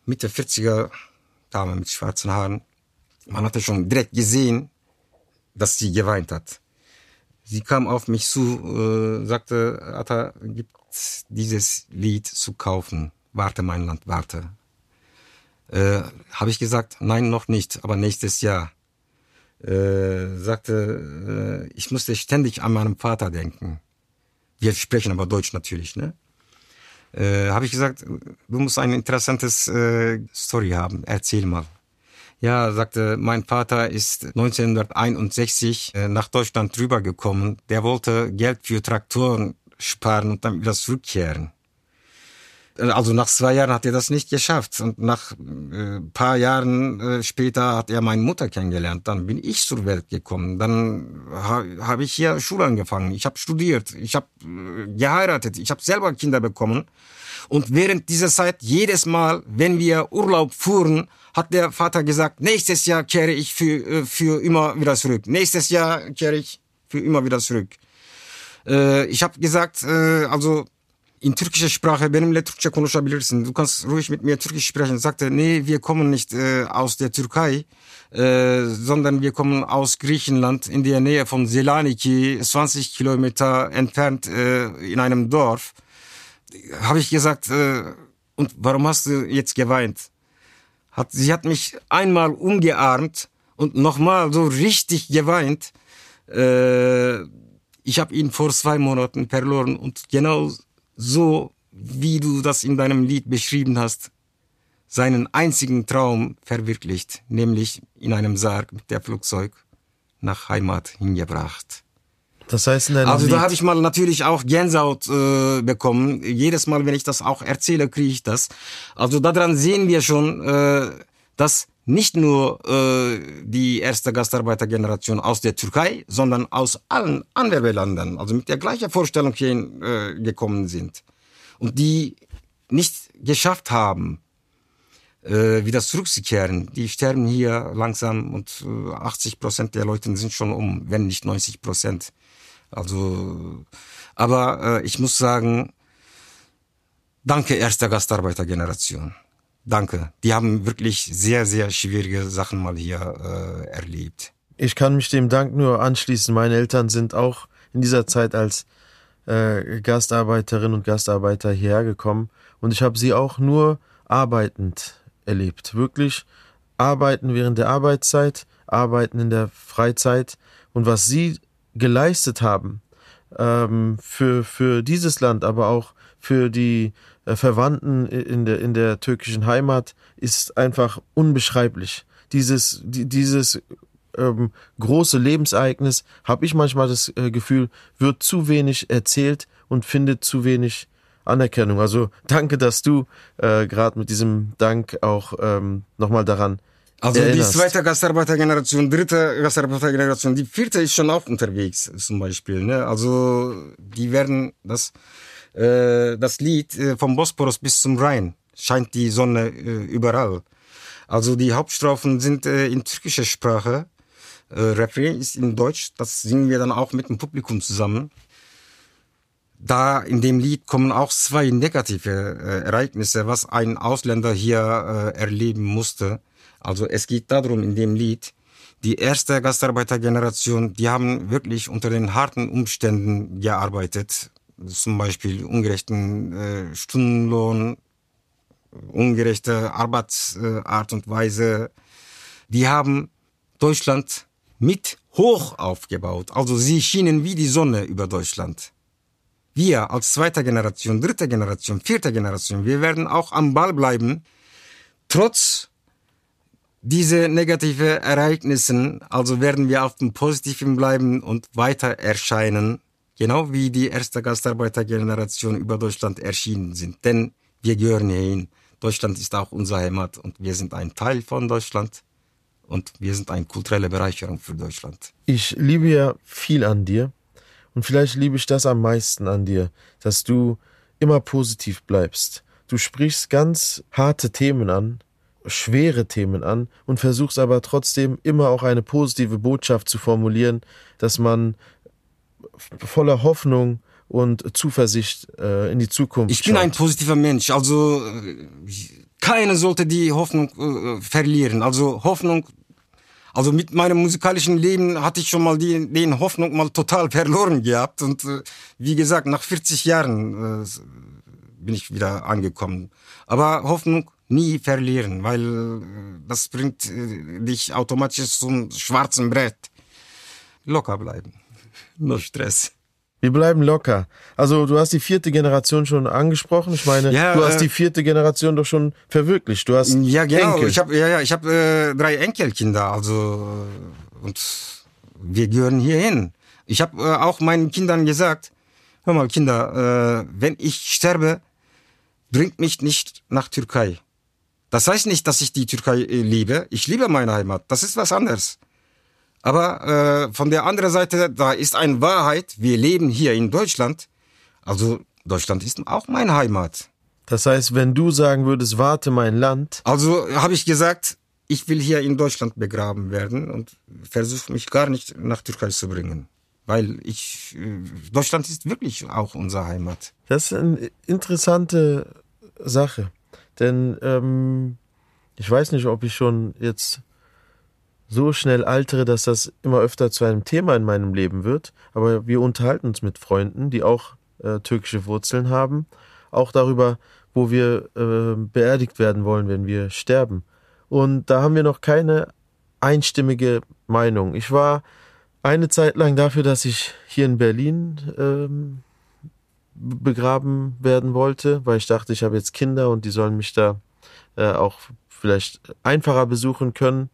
Mitte 40er Dame mit schwarzen Haaren. Man hatte schon direkt gesehen, dass sie geweint hat. Sie kam auf mich zu, äh, sagte, Atta, gibt dieses Lied zu kaufen. Warte, mein Land, warte. Äh, Habe ich gesagt, nein, noch nicht, aber nächstes Jahr. Äh, sagte, äh, ich musste ständig an meinem Vater denken. Wir sprechen aber Deutsch natürlich, ne? Äh, Habe ich gesagt, du musst ein interessantes äh, Story haben, erzähl mal. Ja, sagte, mein Vater ist 1961 äh, nach Deutschland rübergekommen. Der wollte Geld für Traktoren sparen und dann wieder zurückkehren. Also nach zwei Jahren hat er das nicht geschafft. Und nach äh, paar Jahren äh, später hat er meine Mutter kennengelernt. Dann bin ich zur Welt gekommen. Dann ha, habe ich hier Schule angefangen. Ich habe studiert. Ich habe äh, geheiratet. Ich habe selber Kinder bekommen. Und während dieser Zeit, jedes Mal, wenn wir Urlaub fuhren, hat der Vater gesagt, nächstes Jahr kehre ich für, äh, für immer wieder zurück. Nächstes Jahr kehre ich für immer wieder zurück. Äh, ich habe gesagt, äh, also in türkischer Sprache benimle Türkçe konuşabilirsin. Du kannst ruhig mit mir Türkisch sprechen. Sagte, nee, wir kommen nicht äh, aus der Türkei, äh, sondern wir kommen aus Griechenland in der Nähe von Selaniki, 20 Kilometer entfernt äh, in einem Dorf. Habe ich gesagt, äh, und warum hast du jetzt geweint? Hat, sie hat mich einmal umgearmt und nochmal so richtig geweint. Äh, ich habe ihn vor zwei Monaten verloren und genau so wie du das in deinem Lied beschrieben hast, seinen einzigen Traum verwirklicht, nämlich in einem Sarg mit der Flugzeug nach Heimat hingebracht. Das heißt in deinem Also Lied da habe ich mal natürlich auch Gänsehaut äh, bekommen. Jedes Mal, wenn ich das auch erzähle, kriege ich das. Also daran sehen wir schon, äh, dass nicht nur äh, die erste Gastarbeitergeneration aus der Türkei, sondern aus allen anderen Ländern, also mit der gleichen Vorstellung hier äh, gekommen sind und die nicht geschafft haben, äh, wieder zurückzukehren. Die sterben hier langsam und äh, 80 Prozent der Leute sind schon um, wenn nicht 90 Prozent. Also, aber äh, ich muss sagen, danke erster Gastarbeitergeneration. Danke. Die haben wirklich sehr, sehr schwierige Sachen mal hier äh, erlebt. Ich kann mich dem Dank nur anschließen. Meine Eltern sind auch in dieser Zeit als äh, Gastarbeiterin und Gastarbeiter hierher gekommen und ich habe sie auch nur arbeitend erlebt. Wirklich arbeiten während der Arbeitszeit, arbeiten in der Freizeit und was sie geleistet haben ähm, für, für dieses Land, aber auch für die äh, Verwandten in der, in der türkischen Heimat ist einfach unbeschreiblich. Dieses, die, dieses ähm, große Lebensereignis, habe ich manchmal das äh, Gefühl, wird zu wenig erzählt und findet zu wenig Anerkennung. Also danke, dass du äh, gerade mit diesem Dank auch ähm, nochmal daran also erinnerst. die zweite Gastarbeitergeneration, dritte Gastarbeitergeneration, die vierte ist schon auch unterwegs zum Beispiel. Ne? Also die werden das äh, das Lied äh, vom Bosporus bis zum Rhein scheint die Sonne äh, überall. Also die Hauptstrophen sind in türkischer Sprache Refrain ist in Deutsch, das singen wir dann auch mit dem Publikum zusammen. Da in dem Lied kommen auch zwei negative Ereignisse, was ein Ausländer hier erleben musste. Also es geht darum in dem Lied, die erste Gastarbeitergeneration, die haben wirklich unter den harten Umständen gearbeitet. Zum Beispiel ungerechten äh, Stundenlohn, ungerechte Arbeitsart und Weise. Die haben Deutschland mit hoch aufgebaut. Also sie schienen wie die Sonne über Deutschland. Wir als zweite Generation, dritte Generation, vierte Generation, wir werden auch am Ball bleiben, trotz diese negative Ereignissen, also werden wir auf dem Positiven bleiben und weiter erscheinen, genau wie die erste Gastarbeitergeneration über Deutschland erschienen sind. Denn wir gehören hierhin. Deutschland ist auch unsere Heimat und wir sind ein Teil von Deutschland und wir sind eine kulturelle Bereicherung für Deutschland. Ich liebe ja viel an dir und vielleicht liebe ich das am meisten an dir, dass du immer positiv bleibst. Du sprichst ganz harte Themen an, schwere Themen an und versuchst aber trotzdem immer auch eine positive Botschaft zu formulieren, dass man voller Hoffnung und Zuversicht äh, in die Zukunft. Ich bin schaut. ein positiver Mensch, also äh, keiner sollte die Hoffnung äh, verlieren. Also Hoffnung also mit meinem musikalischen Leben hatte ich schon mal die, den Hoffnung mal total verloren gehabt. Und äh, wie gesagt, nach 40 Jahren äh, bin ich wieder angekommen. Aber Hoffnung nie verlieren, weil äh, das bringt dich automatisch zum schwarzen Brett. Locker bleiben. *laughs* No Stress. Wir bleiben locker. Also du hast die vierte Generation schon angesprochen. Ich meine, Ja, du hast äh, die vierte Generation doch schon verwirklicht. Du hast Ja, genau. Enkel. Ich habe ja, ja, ich habe äh, drei Enkelkinder, also äh, und wir gehören hierhin. Ich habe äh, auch meinen Kindern gesagt, hör mal Kinder, äh, wenn ich sterbe, bringt mich nicht nach Türkei. Das heißt nicht, dass ich die Türkei liebe. Ich liebe meine Heimat. Das ist was anderes. Aber äh, von der anderen Seite, da ist eine Wahrheit. Wir leben hier in Deutschland. Also Deutschland ist auch meine Heimat. das heißt, wenn du sagen würdest, warte mein Land, Also habe ich gesagt, ich will hier in Deutschland begraben werden und versuche mich gar nicht nach Türkei zu bringen. Weil ich, äh, Deutschland ist wirklich auch unsere Heimat. das ist eine interessante Sache. Denn ähm, ich weiß nicht, ob ich schon jetzt so schnell altere, dass das immer öfter zu einem Thema in meinem Leben wird. Aber wir unterhalten uns mit Freunden, die auch äh, türkische Wurzeln haben, auch darüber, wo wir äh, beerdigt werden wollen, wenn wir sterben. Und da haben wir noch keine einstimmige Meinung. Ich war eine Zeit lang dafür, dass ich hier in Berlin ähm, begraben werden wollte, weil ich dachte, ich habe jetzt Kinder und die sollen mich da äh, auch vielleicht einfacher besuchen können.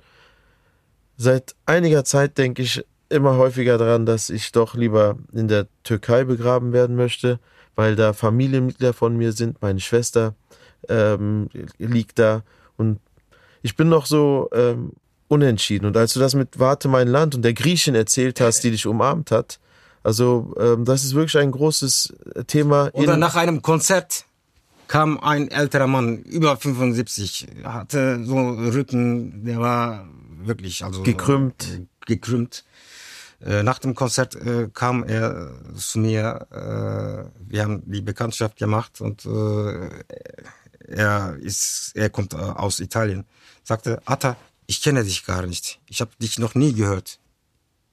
Seit einiger Zeit denke ich immer häufiger daran, dass ich doch lieber in der Türkei begraben werden möchte, weil da Familienmitglieder von mir sind. Meine Schwester ähm, liegt da und ich bin noch so ähm, unentschieden. Und als du das mit Warte mein Land und der Griechin erzählt hast, die dich umarmt hat, also ähm, das ist wirklich ein großes Thema. Oder nach einem Konzert kam ein älterer Mann, über 75, hatte so Rücken, der war wirklich also Gekrümmt. äh, gekrümmt. Äh, Nach dem Konzert äh, kam er zu mir, wir haben die Bekanntschaft gemacht und er ist, er kommt aus Italien, sagte, Atta, ich kenne dich gar nicht. Ich habe dich noch nie gehört.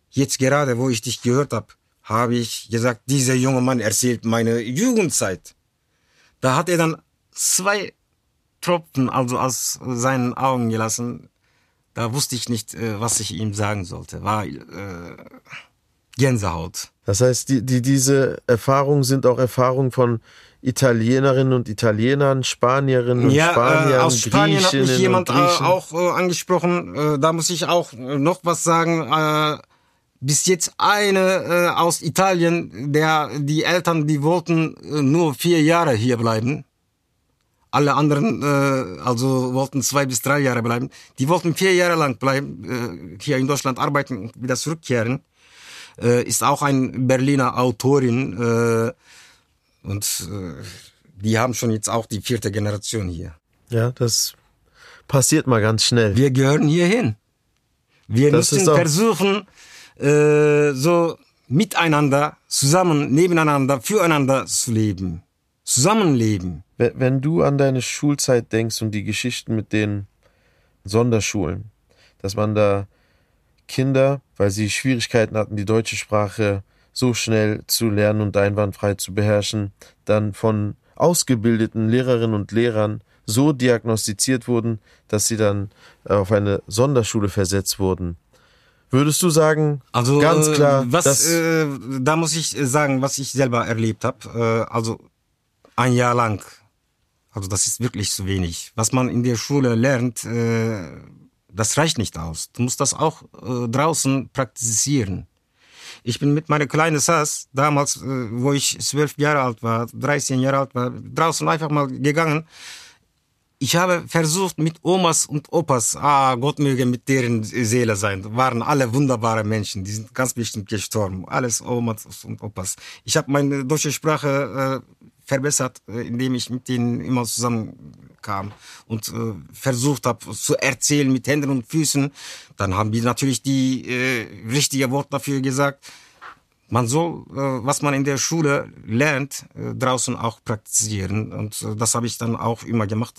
Jetzt gerade, wo ich dich gehört habe, habe ich gesagt, dieser junge Mann erzählt meine Jugendzeit. Da hat er dann zwei Tropfen also aus seinen Augen gelassen. Da wusste ich nicht, äh, was ich ihm sagen sollte. War äh, Gänsehaut. Das heißt, die, die, diese Erfahrungen sind auch Erfahrungen von Italienerinnen und Italienern, Spanierinnen und ja, Spaniern, äh, aus Spanien hat mich jemand äh, auch äh, angesprochen. Äh, da muss ich auch äh, noch was sagen. Äh, bis jetzt eine äh, aus Italien, der die Eltern, die wollten äh, nur vier Jahre hier bleiben. Alle anderen, äh, also wollten zwei bis drei Jahre bleiben. Die wollten vier Jahre lang bleiben, äh, hier in Deutschland arbeiten und wieder zurückkehren. Äh, ist auch ein Berliner Autorin äh, und äh, die haben schon jetzt auch die vierte Generation hier. Ja, das passiert mal ganz schnell. Wir gehören hier hin. Wir Das müssen versuchen, äh, so miteinander, zusammen, nebeneinander, füreinander zu leben. Zusammenleben. Wenn du an deine Schulzeit denkst und die Geschichten mit den Sonderschulen, dass man da Kinder, weil sie Schwierigkeiten hatten, die deutsche Sprache so schnell zu lernen und einwandfrei zu beherrschen, dann von ausgebildeten Lehrerinnen und Lehrern so diagnostiziert wurden, dass sie dann äh, auf eine Sonderschule versetzt wurden. Würdest du sagen, Also ganz äh, klar, was, dass, äh, da muss ich äh, sagen, was ich selber erlebt habe. Äh, also ein Jahr lang. Also das ist wirklich zu wenig. Was man in der Schule lernt, äh, das reicht nicht aus. Du musst das auch äh, draußen praktizieren. Ich bin mit meiner kleinen Sass, damals, äh, wo ich zwölf Jahre alt war, 13 Jahre alt war, draußen einfach mal gegangen. Ich habe versucht mit Omas und Opas, ah, Gott möge mit deren Seele sein, waren alle wunderbare Menschen, die sind ganz bestimmt gestorben. Alles Omas und Opas. Ich habe meine deutsche Sprache äh, verbessert, äh, indem ich mit denen immer zusammenkam und äh, versucht habe zu erzählen mit Händen und Füßen. Dann haben die natürlich die äh, richtige Wort dafür gesagt. Man soll, äh, was man in der Schule lernt, äh, draußen auch praktizieren. Und äh, das habe ich dann auch immer gemacht.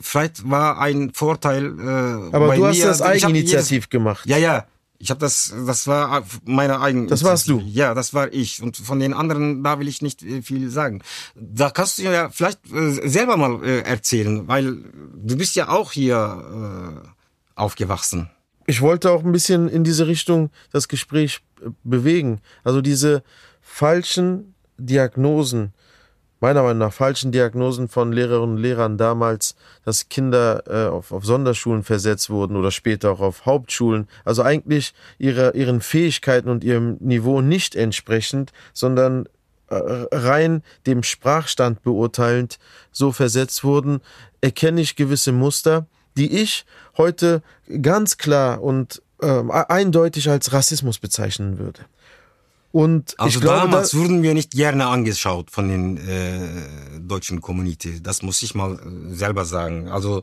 Vielleicht war ein Vorteil. Äh, aber du hast mir, das eigeninitiativ gemacht. Jedes, ja, ja. Ich habe das, das war meine eigene. Das warst du? Ja, das war ich. Und von den anderen, da will ich nicht äh, viel sagen. Da kannst du ja vielleicht äh, selber mal äh, erzählen, weil du bist ja auch hier aufgewachsen. ich wollte auch ein bisschen in diese Richtung das Gespräch bewegen. Also diese falschen Diagnosen, meiner Meinung nach falschen Diagnosen von Lehrerinnen und Lehrern damals, dass Kinder äh, auf, auf Sonderschulen versetzt wurden oder später auch auf Hauptschulen. Also eigentlich ihrer, ihren Fähigkeiten und ihrem Niveau nicht entsprechend, sondern äh, rein dem Sprachstand beurteilend so versetzt wurden, erkenne ich gewisse Muster, die ich heute ganz klar und ähm, eindeutig als Rassismus bezeichnen würde. Und Also ich glaube, damals da, wurden wir nicht gerne angeschaut von den äh, deutschen Community. Das muss ich mal äh, selber sagen. Also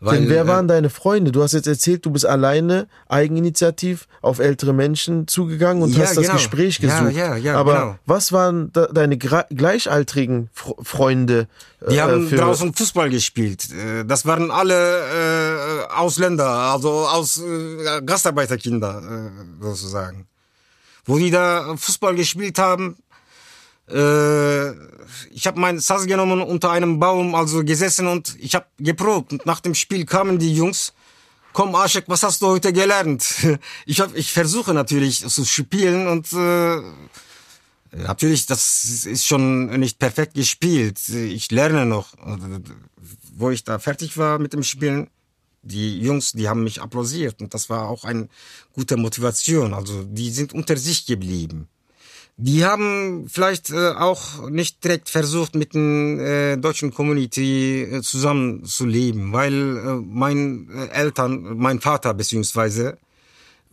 weil denn wer äh, waren deine Freunde? Du hast jetzt erzählt, du bist alleine eigeninitiativ auf ältere Menschen zugegangen und Ja, hast das genau. Gespräch Ja, gesucht. ja, ja, Aber genau. was waren deine gleichaltrigen Fr Freunde? Die äh, haben draußen Fußball gespielt. Äh, Das waren alle äh, Ausländer, also aus äh, Gastarbeiterkinder äh, sozusagen. Wo die da Fußball gespielt haben, äh, ich habe meinen Sass genommen unter einem Baum, also gesessen und ich habe geprobt. Und nach dem Spiel kamen die Jungs. Komm, Aschek, was hast du heute gelernt? *laughs* Ich, hab, ich versuche natürlich zu spielen und äh, Natürlich, das ist schon nicht perfekt gespielt. Ich lerne noch. Wo ich da fertig war mit dem Spielen, die Jungs, die haben mich applaudiert und das war auch eine gute Motivation. Also die sind unter sich geblieben. Die haben vielleicht äh, auch nicht direkt versucht, mit den äh, deutschen Community äh, zusammenzuleben, weil mein Eltern, mein Vater beziehungsweise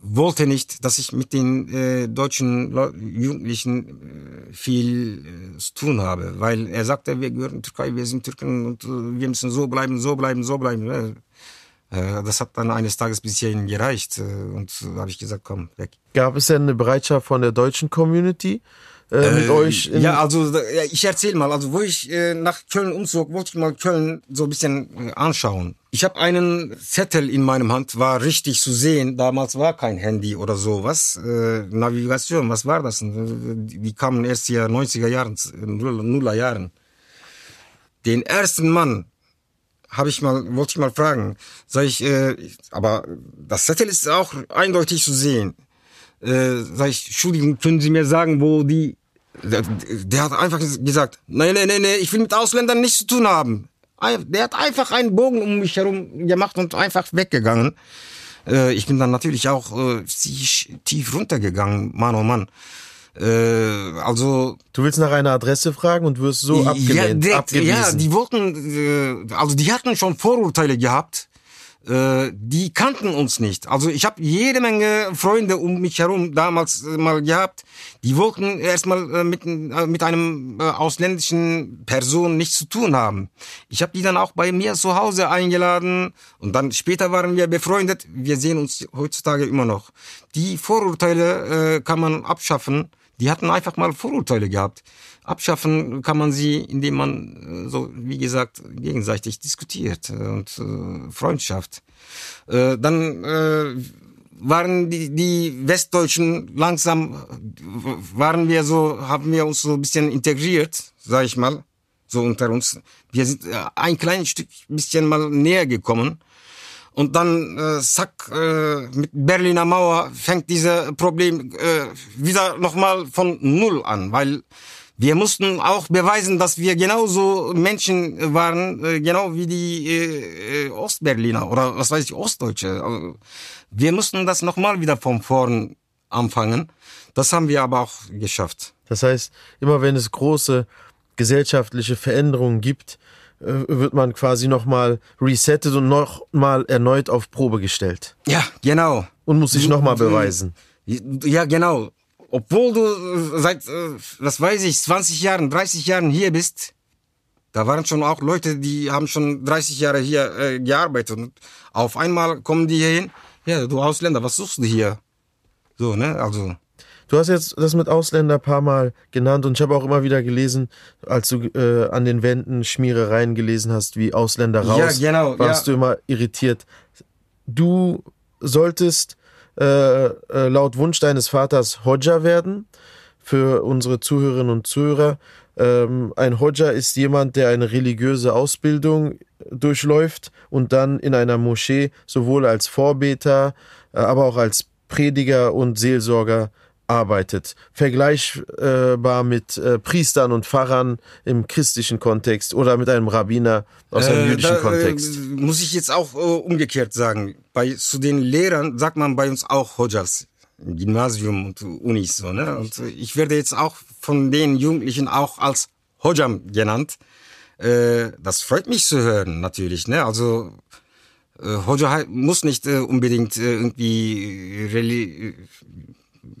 wollte nicht, dass ich mit den deutschen Jugendlichen viel zu tun habe, weil er sagte, wir gehören Türkei, wir sind Türken und wir müssen so bleiben, so bleiben, so bleiben. Äh, äh, das hat dann eines Tages bis hierhin gereicht äh, und habe ich gesagt, komm, weg. Gab es denn eine Bereitschaft von der deutschen Community, äh, mit euch? ja, also ich erzähle mal. Also wo ich äh, nach Köln umzog, wollte ich mal Köln so ein bisschen äh, anschauen. Ich habe einen Zettel in meinem Hand, war richtig zu sehen. Damals war kein Handy oder sowas. Äh, Navigation, was war das? Die kamen erst ja 90er Jahren, Nuller Jahren. Den ersten Mann habe ich mal, wollte ich mal fragen. Sag ich, äh, aber das Zettel ist auch eindeutig zu sehen. Äh, sag ich, Entschuldigung, können Sie mir sagen, wo die der, der hat einfach gesagt, nein, nein, nein, nein, ich will mit Ausländern nichts zu tun haben. Der hat einfach einen Bogen um mich herum gemacht und einfach weggegangen. Äh, ich bin dann natürlich auch äh, tief runtergegangen, Mann oh Mann. Äh, also du willst nach einer Adresse fragen und wirst so abgelehnt, ja, abgewiesen. Ja, die wollten, äh, also die hatten schon Vorurteile gehabt. Äh, die kannten uns nicht. Also ich habe jede Menge Freunde um mich herum damals äh, mal gehabt. Die wollten erstmal mit, mit einem ausländischen Person nichts zu tun haben. Ich habe die dann auch bei mir zu Hause eingeladen und dann später waren wir befreundet. Wir sehen uns heutzutage immer noch. Die Vorurteile äh, kann man abschaffen die hatten einfach mal Vorurteile gehabt. Abschaffen kann man sie, indem man, äh, so wie gesagt, gegenseitig diskutiert und äh, Freundschaft. Äh, dann äh, waren die, die Westdeutschen langsam, waren wir so, haben wir uns so ein bisschen integriert, sag ich mal, so unter uns. Wir sind äh, ein kleines Stück bisschen mal näher gekommen. Und dann, äh, zack, äh, mit Berliner Mauer fängt dieses Problem äh, wieder nochmal von Null an, weil wir mussten auch beweisen, dass wir genauso Menschen waren, äh, genau wie die äh, äh Ostberliner oder was weiß ich, Ostdeutsche. Also, wir mussten das nochmal wieder von vorn anfangen. Das haben wir aber auch geschafft. Das heißt, immer wenn es große gesellschaftliche Veränderungen gibt, äh, wird man quasi nochmal resettet und nochmal erneut auf Probe gestellt. Ja, genau. Und muss sich nochmal beweisen. Ja, genau. Obwohl du äh, seit, äh, was weiß ich, 20 Jahren, 30 Jahren hier bist, da waren schon auch Leute, die haben schon 30 Jahre hier äh, gearbeitet. Und auf einmal kommen die hier hin, ja, du Ausländer, was suchst du hier? So, ne, also. Du hast jetzt das mit Ausländer ein paar Mal genannt und ich habe auch immer wieder gelesen, als du äh, an den Wänden Schmierereien gelesen hast, wie Ausländer raus, ja, genau, warst ja. du immer irritiert. Du solltest äh, äh, laut Wunsch deines Vaters Hodja werden. Für unsere Zuhörerinnen und Zuhörer. Ähm, ein Hodja ist jemand, der eine religiöse Ausbildung durchläuft und dann in einer Moschee sowohl als Vorbeter, äh, aber auch als Prediger und Seelsorger arbeitet. Vergleichbar mit äh, Priestern und Pfarrern im christlichen Kontext oder mit einem Rabbiner aus einem äh, jüdischen da, Kontext. Äh, muss ich jetzt auch äh, umgekehrt sagen. Bei, zu den Lehrern sagt man bei uns auch Hodjas. Gymnasium und Unis so, ne? Und ich werde jetzt auch von den Jugendlichen auch als Hojam genannt. Das freut mich zu hören, natürlich, ne? Also Hoja muss nicht unbedingt irgendwie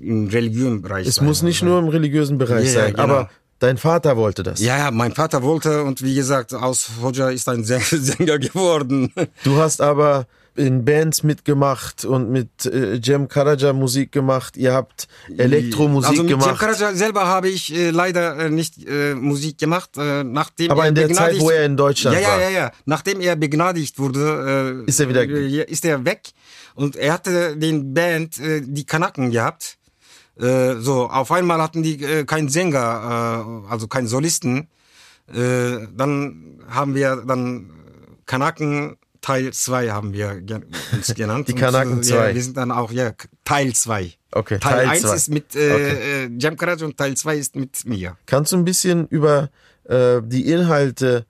im religiösen Bereich es sein. Es muss nicht oder? nur im religiösen Bereich ja, sein, genau. aber Dein Vater wollte das. Ja, ja, mein Vater wollte und wie gesagt, aus Hoja ist ein *laughs* Sänger geworden. Du hast aber in Bands mitgemacht und mit äh, Cem Karaca Musik gemacht. Ihr habt Elektromusik also mit gemacht. Cem Karaca selber habe ich äh, leider äh, nicht äh, Musik gemacht, äh, nachdem Aber in der Zeit, wo er in Deutschland ja, war. Ja, ja, ja. Nachdem er begnadigt wurde, äh, ist er wieder äh, ist er weg und er hatte den Band die Kanaken gehabt so, auf einmal hatten die keinen Sänger, also keinen Solisten. Dann haben wir dann Kanaken Teil 2 haben wir uns genannt. *laughs* die Kanaken 2. Ja, wir sind dann auch, ja, Teil 2. Okay, Teil 1 ist mit äh, okay. äh, Jam Karaj und Teil 2 ist mit mir. Kannst du ein bisschen über äh, die Inhalte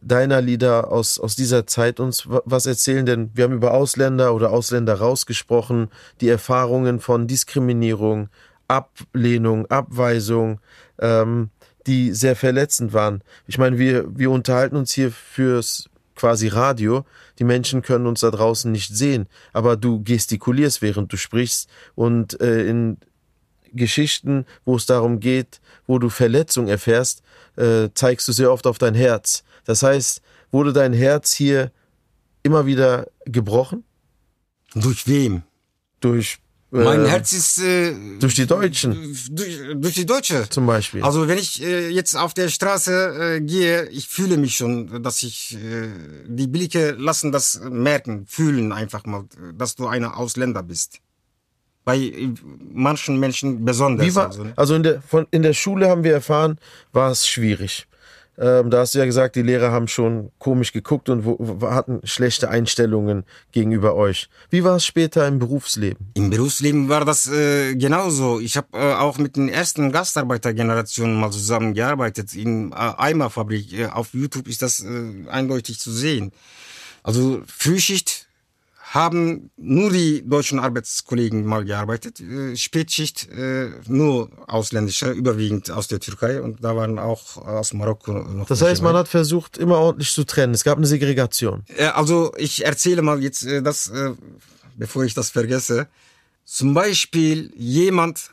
deiner Lieder aus, aus dieser Zeit uns was erzählen? Denn wir haben über Ausländer oder Ausländer rausgesprochen, die Erfahrungen von Diskriminierung, Ablehnung, Abweisung, ähm, die sehr verletzend waren. Ich meine, wir, wir unterhalten uns hier fürs quasi Radio. Die Menschen können uns da draußen nicht sehen, aber du gestikulierst, während du sprichst und äh, in Geschichten, wo es darum geht, wo du Verletzung erfährst, äh, zeigst du sehr oft auf dein Herz. Das heißt, wurde dein Herz hier immer wieder gebrochen? Durch wem? Durch Mein ähm, Herz ist äh, durch die Deutschen durch, durch die Deutsche. zum Beispiel. Also wenn ich äh, jetzt auf der Straße äh, gehe, ich fühle mich schon, dass ich äh, die Blicke lassen das merken, fühlen einfach mal, dass du eine Ausländer bist. Bei äh, manchen Menschen besonders. Wie war, also, ne? also in der, von, in der Schule haben wir erfahren, war es schwierig. Ähm, da hast du ja gesagt, die Lehrer haben schon komisch geguckt und wo, hatten schlechte Einstellungen gegenüber euch. Wie war es später im Berufsleben? Im Berufsleben war das äh, genauso. Ich habe äh, auch mit den ersten Gastarbeitergenerationen mal zusammengearbeitet in äh, Eimerfabrik. Äh, auf YouTube ist das äh, eindeutig zu sehen. Also Frühschicht haben nur die deutschen Arbeitskollegen mal gearbeitet. Äh, Spätschicht äh, nur ausländische, überwiegend aus der Türkei und da waren auch aus Marokko noch. Das heißt, man hat versucht, immer ordentlich zu trennen. Es gab eine Segregation. Äh, Also ich erzähle mal jetzt das, bevor ich das vergesse. Zum Beispiel jemand,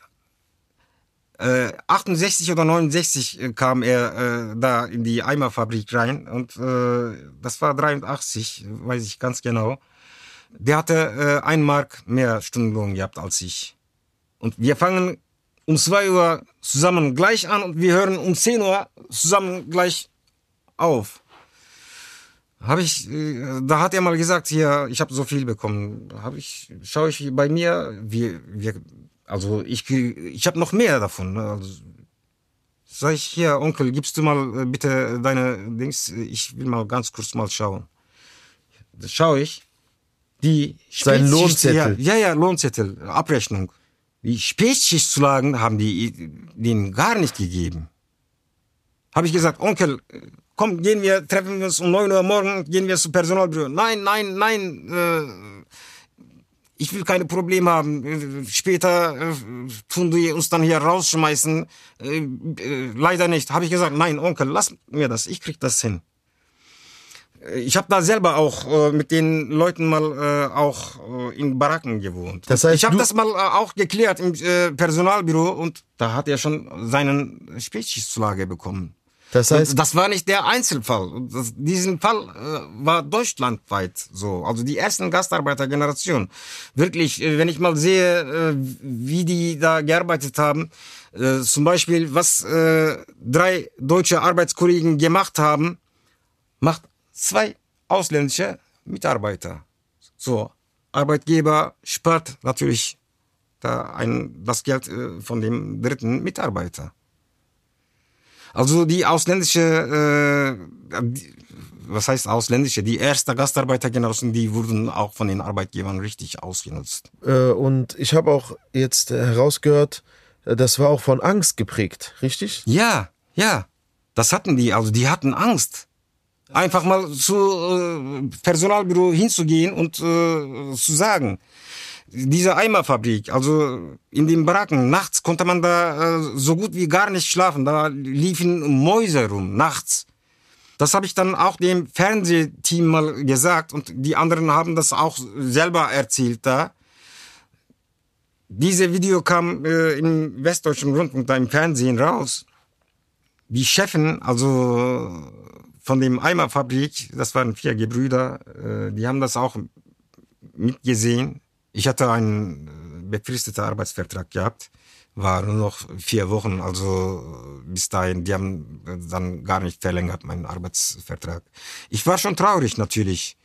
äh, 68 oder 69 äh, kam er äh, da in die Eimerfabrik rein und äh, das war 83, weiß ich ganz genau. Der hatte äh, ein Mark mehr Stundenlohn gehabt als ich. Und wir fangen um 2 Uhr zusammen gleich an und wir hören um 10 Uhr zusammen gleich auf. Habe ich, äh, da hat er mal gesagt, hier, ich habe so viel bekommen. Habe ich, schaue ich bei mir, wir, wir, also ich, ich habe noch mehr davon. ne, Also, sag ich hier, Onkel, gibst du mal äh, bitte deine Dings? Ich will mal ganz kurz mal schauen. Das schaue ich. Die Sein Spätschicht- Lohnzettel. Ja, ja, Lohnzettel, Abrechnung. Die Spätschichtzulagen haben die denen gar nicht gegeben. Habe ich gesagt, Onkel, komm, gehen wir, treffen wir uns um 9 Uhr morgen, gehen wir zum Personalbüro. Nein, nein, nein, äh, ich will keine Probleme haben. Später äh, tun die uns dann hier rausschmeißen. Äh, äh, leider nicht. Habe ich gesagt, nein, Onkel, lass mir das, ich krieg das hin. Ich habe da selber auch äh, mit den Leuten mal äh, auch äh, in Baracken gewohnt. Das heißt, ich habe das mal äh, auch geklärt im äh, Personalbüro und da hat er schon seinen Spätschichtzulage bekommen. Das heißt, Und das war nicht der Einzelfall. Das, diesen Fall äh, war deutschlandweit so. Also die ersten Gastarbeitergeneration. Wirklich, wenn ich mal sehe, wie die da gearbeitet haben, zum Beispiel, was drei deutsche Arbeitskollegen gemacht haben, macht zwei ausländische Mitarbeiter. So, Arbeitgeber spart natürlich da ein, das Geld äh, von dem dritten Mitarbeiter. Also die ausländische, äh, die, was heißt ausländische, die erste Gastarbeitergeneration, die wurden auch von den Arbeitgebern richtig ausgenutzt. äh, und ich habe auch jetzt herausgehört, äh, das war auch von Angst geprägt, richtig? Ja, ja, das hatten die, also die hatten Angst. Einfach mal zu äh, Personalbüro hinzugehen und äh, zu sagen, diese Eimerfabrik, also in den Baracken, nachts konnte man da äh, so gut wie gar nicht schlafen. Da liefen Mäuse rum, nachts. Das habe ich dann auch dem Fernsehteam mal gesagt und die anderen haben das auch selber erzählt da. Diese Video kam äh, im Westdeutschen Rundfunk da im Fernsehen raus. Die Chefin, also von dem Eimerfabrik, das waren vier Gebrüder, äh, die haben das auch mitgesehen. Ich hatte einen äh, befristeten Arbeitsvertrag gehabt, war nur noch vier Wochen, also äh, bis dahin, die haben dann gar nicht verlängert, meinen Arbeitsvertrag. Ich war schon traurig natürlich,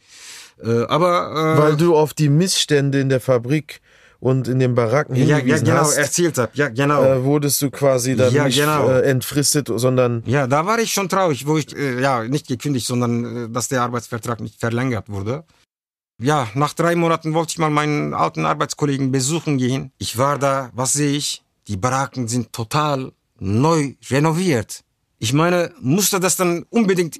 aber... Äh, Weil du auf die Missstände in der Fabrik und in den Baracken ja, ja, genau, hast, erzählt hab, ja, genau. äh, wurdest du quasi dann Ja, nicht genau. äh, entfristet, sondern Ja, da war ich schon traurig, wo ich, äh, ja, nicht gekündigt, sondern äh, dass der Arbeitsvertrag nicht verlängert wurde. Ja, nach drei Monaten wollte ich mal meinen alten Arbeitskollegen besuchen gehen. Ich war da, was sehe ich? Die Baracken sind total neu renoviert. Ich meine, musste das dann unbedingt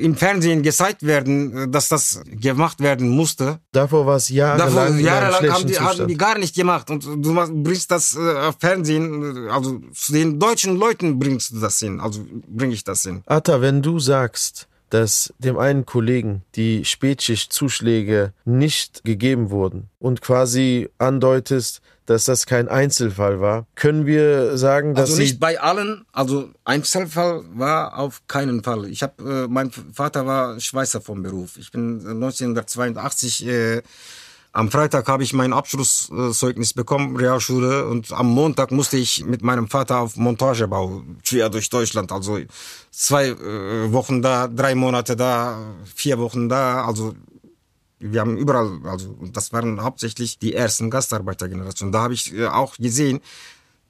im Fernsehen gezeigt werden, äh, dass das gemacht werden musste? davor war es jahrelang Davor, jahrelang haben die, haben die gar nicht gemacht. Und du bringst das äh, auf Fernsehen, äh, also zu den deutschen Leuten bringst du das hin. Also bringe ich das hin. Atta, wenn du sagst, dass dem einen Kollegen die Spätschichtzuschläge nicht gegeben wurden und quasi andeutest, dass das kein Einzelfall war, können wir sagen, dass Also nicht bei allen, also Einzelfall war auf keinen Fall. Ich habe, äh, mein Vater war Schweißer vom Beruf. Ich bin 1982 äh, Am Freitag habe ich mein Abschlusszeugnis bekommen, Realschule, und am Montag musste ich mit meinem Vater auf Montagebau quer durch Deutschland. Also zwei äh, Wochen da, drei Monate da, vier Wochen da. Also wir haben überall, also das waren hauptsächlich die ersten Gastarbeitergenerationen. Da habe ich äh, auch gesehen,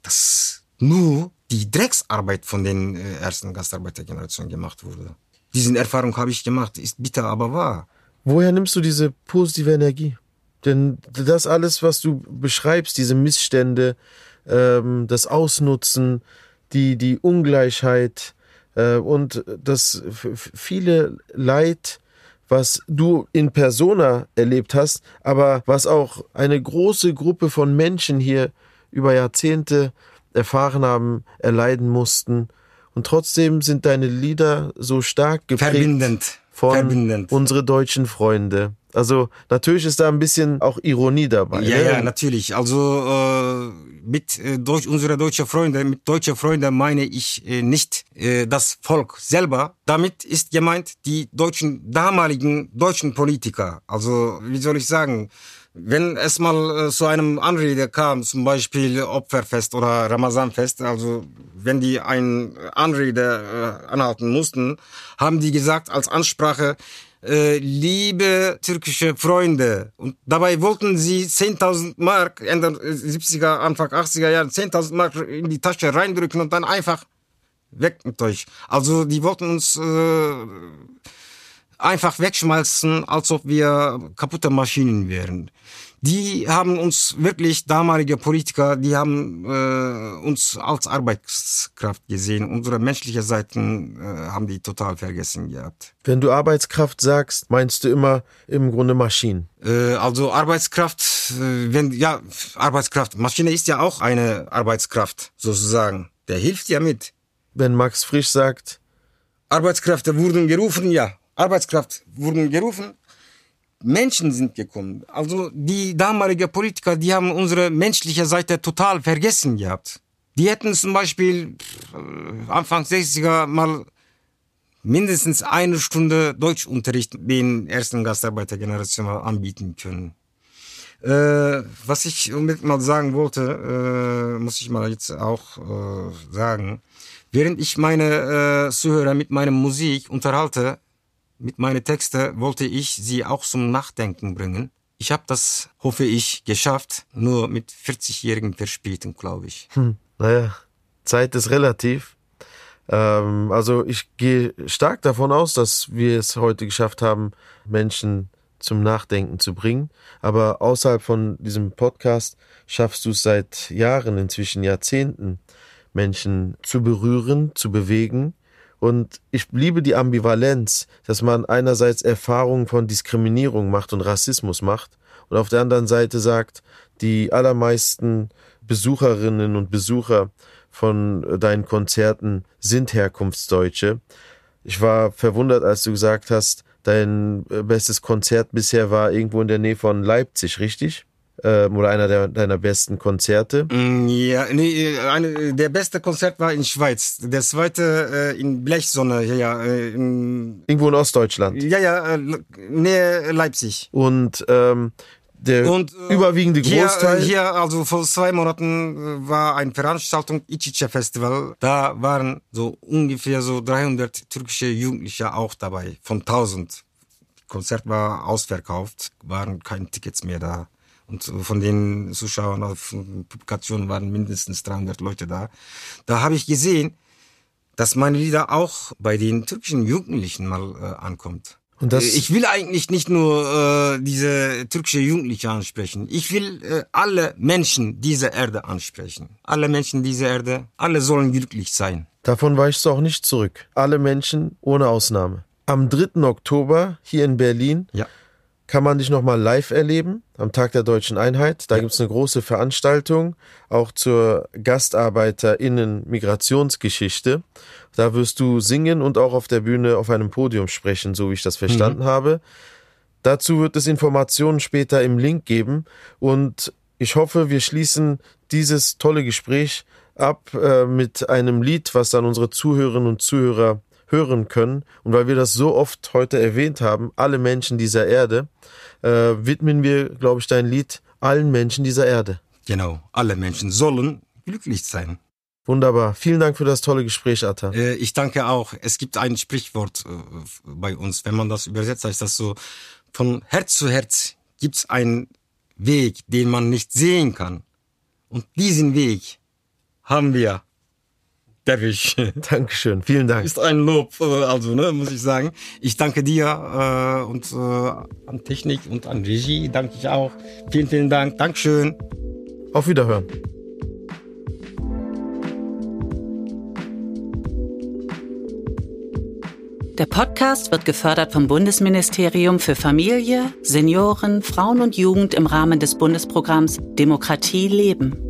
dass nur die Drecksarbeit von den äh, ersten Gastarbeitergenerationen gemacht wurde. Diese Erfahrung habe ich gemacht, ist bitter, aber wahr. Woher nimmst du diese positive Energie? Denn das alles, was du beschreibst, diese Missstände, ähm, das Ausnutzen, die, die Ungleichheit äh, und das viele Leid, was du in persona erlebt hast, aber was auch eine große Gruppe von Menschen hier über Jahrzehnte erfahren haben, erleiden mussten. Und trotzdem sind deine Lieder so stark geprägt Verbindend. von Verbindend. unsere deutschen Freunde. Also natürlich ist da ein bisschen auch Ironie dabei. Ja, ne? ja, natürlich. Also äh, mit äh, Deutsch, unsere deutschen Freunde, mit deutschen Freunden meine ich äh, nicht äh, das Volk selber. Damit ist gemeint die deutschen damaligen deutschen Politiker. Also wie soll ich sagen? Wenn es mal äh, zu einem Anrede kam, zum Beispiel Opferfest oder Ramazanfest, also wenn die ein Anrede äh, anhalten mussten, haben die gesagt als Ansprache, äh, liebe türkische Freunde. Und dabei wollten sie 10.000 Mark, Ende 70er, Anfang 80er Jahre, 10.000 Mark in die Tasche reindrücken und dann einfach weg mit euch. Also die wollten uns äh, einfach wegschmeißen, als ob wir kaputte Maschinen wären. Die haben uns wirklich, damalige Politiker, die haben äh, uns als Arbeitskraft gesehen. Unsere menschliche Seiten äh, haben die total vergessen gehabt. Wenn du Arbeitskraft sagst, meinst du immer im Grunde Maschinen. Äh, also Arbeitskraft, äh, wenn ja Arbeitskraft, Maschine ist ja auch eine Arbeitskraft sozusagen. Der hilft ja mit. Wenn Max Frisch sagt, Arbeitskräfte wurden gerufen, ja. Arbeitskraft wurden gerufen. Menschen sind gekommen. Also die damalige Politiker, die haben unsere menschliche Seite total vergessen gehabt. Die hätten zum Beispiel äh, Anfang 60er mal mindestens eine Stunde Deutschunterricht den ersten Gastarbeitergeneration anbieten können. Äh, was ich unbedingt mal sagen wollte, äh, muss ich mal jetzt auch äh, sagen. Während ich meine äh, Zuhörer mit meiner Musik unterhalte, mit meinen Texten wollte ich sie auch zum Nachdenken bringen. Ich habe das, hoffe ich, geschafft, nur mit 40-jährigen Verspätung, glaube ich. hm, naja, Zeit ist relativ. Ähm, also ich gehe stark davon aus, dass wir es heute geschafft haben, Menschen zum Nachdenken zu bringen. Aber außerhalb von diesem Podcast schaffst du es seit Jahren, inzwischen Jahrzehnten, Menschen zu berühren, zu bewegen. Und ich liebe die Ambivalenz, dass man einerseits Erfahrungen von Diskriminierung macht und Rassismus macht und auf der anderen Seite sagt, die allermeisten Besucherinnen und Besucher von deinen Konzerten sind Herkunftsdeutsche. Ich war verwundert, als du gesagt hast, dein bestes Konzert bisher war irgendwo in der Nähe von Leipzig, richtig? Ähm, oder einer der, deiner besten Konzerte? Mm, Ja, nee, eine, der beste Konzert war in Schweiz. Der zweite äh, in Blechsonne, ja, ja, äh, in, Irgendwo in Ostdeutschland. ja, ja, äh, Nähe Leipzig. Und ähm, der Und äh, überwiegende hier, Großteil. Hier, also vor zwei Monaten war eine Veranstaltung, Ichice Festival. Da waren so ungefähr so 300 türkische Jugendliche auch dabei, von 1000. Konzert war ausverkauft, waren keine Tickets mehr da. Und von den Zuschauern auf Publikationen waren mindestens 300 Leute da. Da habe ich gesehen, dass meine Lieder auch bei den türkischen Jugendlichen mal äh, ankommt. Und das- Äh, ich will eigentlich nicht nur äh, diese türkische Jugendliche ansprechen. Ich will äh, alle Menschen dieser Erde ansprechen. Alle Menschen dieser Erde, alle sollen glücklich sein. Davon weichst du auch nicht zurück. Alle Menschen ohne Ausnahme. Am 3. Oktober hier in Berlin Ja. Kann man dich nochmal live erleben, am Tag der deutschen Einheit. Da gibt's eine große Veranstaltung, auch zur GastarbeiterInnen-Migrationsgeschichte. Da wirst du singen und auch auf der Bühne auf einem Podium sprechen, so wie ich das verstanden habe. Dazu wird es Informationen später im Link geben und ich hoffe, wir schließen dieses tolle Gespräch ab äh, mit einem Lied, was dann unsere Zuhörerinnen und Zuhörer hören können. Und weil wir das so oft heute erwähnt haben, alle Menschen dieser Erde, äh, widmen wir, glaube ich, dein Lied allen Menschen dieser Erde. Genau, alle Menschen sollen glücklich sein. Wunderbar. Vielen Dank für das tolle Gespräch, Atta. Äh, ich danke auch. Es gibt ein Sprichwort äh, bei uns. Wenn man das übersetzt, heißt das so, von Herz zu Herz gibt's einen Weg, den man nicht sehen kann. Und diesen Weg haben wir. Derwisch. *laughs* *laughs* Dankeschön. Vielen Dank. Ist ein Lob, äh, also, ne, muss ich sagen. Ich danke dir äh, und äh, an Technik und an Regie danke ich auch. Vielen, vielen Dank. Dankeschön. Auf Wiederhören. Der Podcast wird gefördert vom Bundesministerium für Familie, Senioren, Frauen und Jugend im Rahmen des Bundesprogramms Demokratie leben.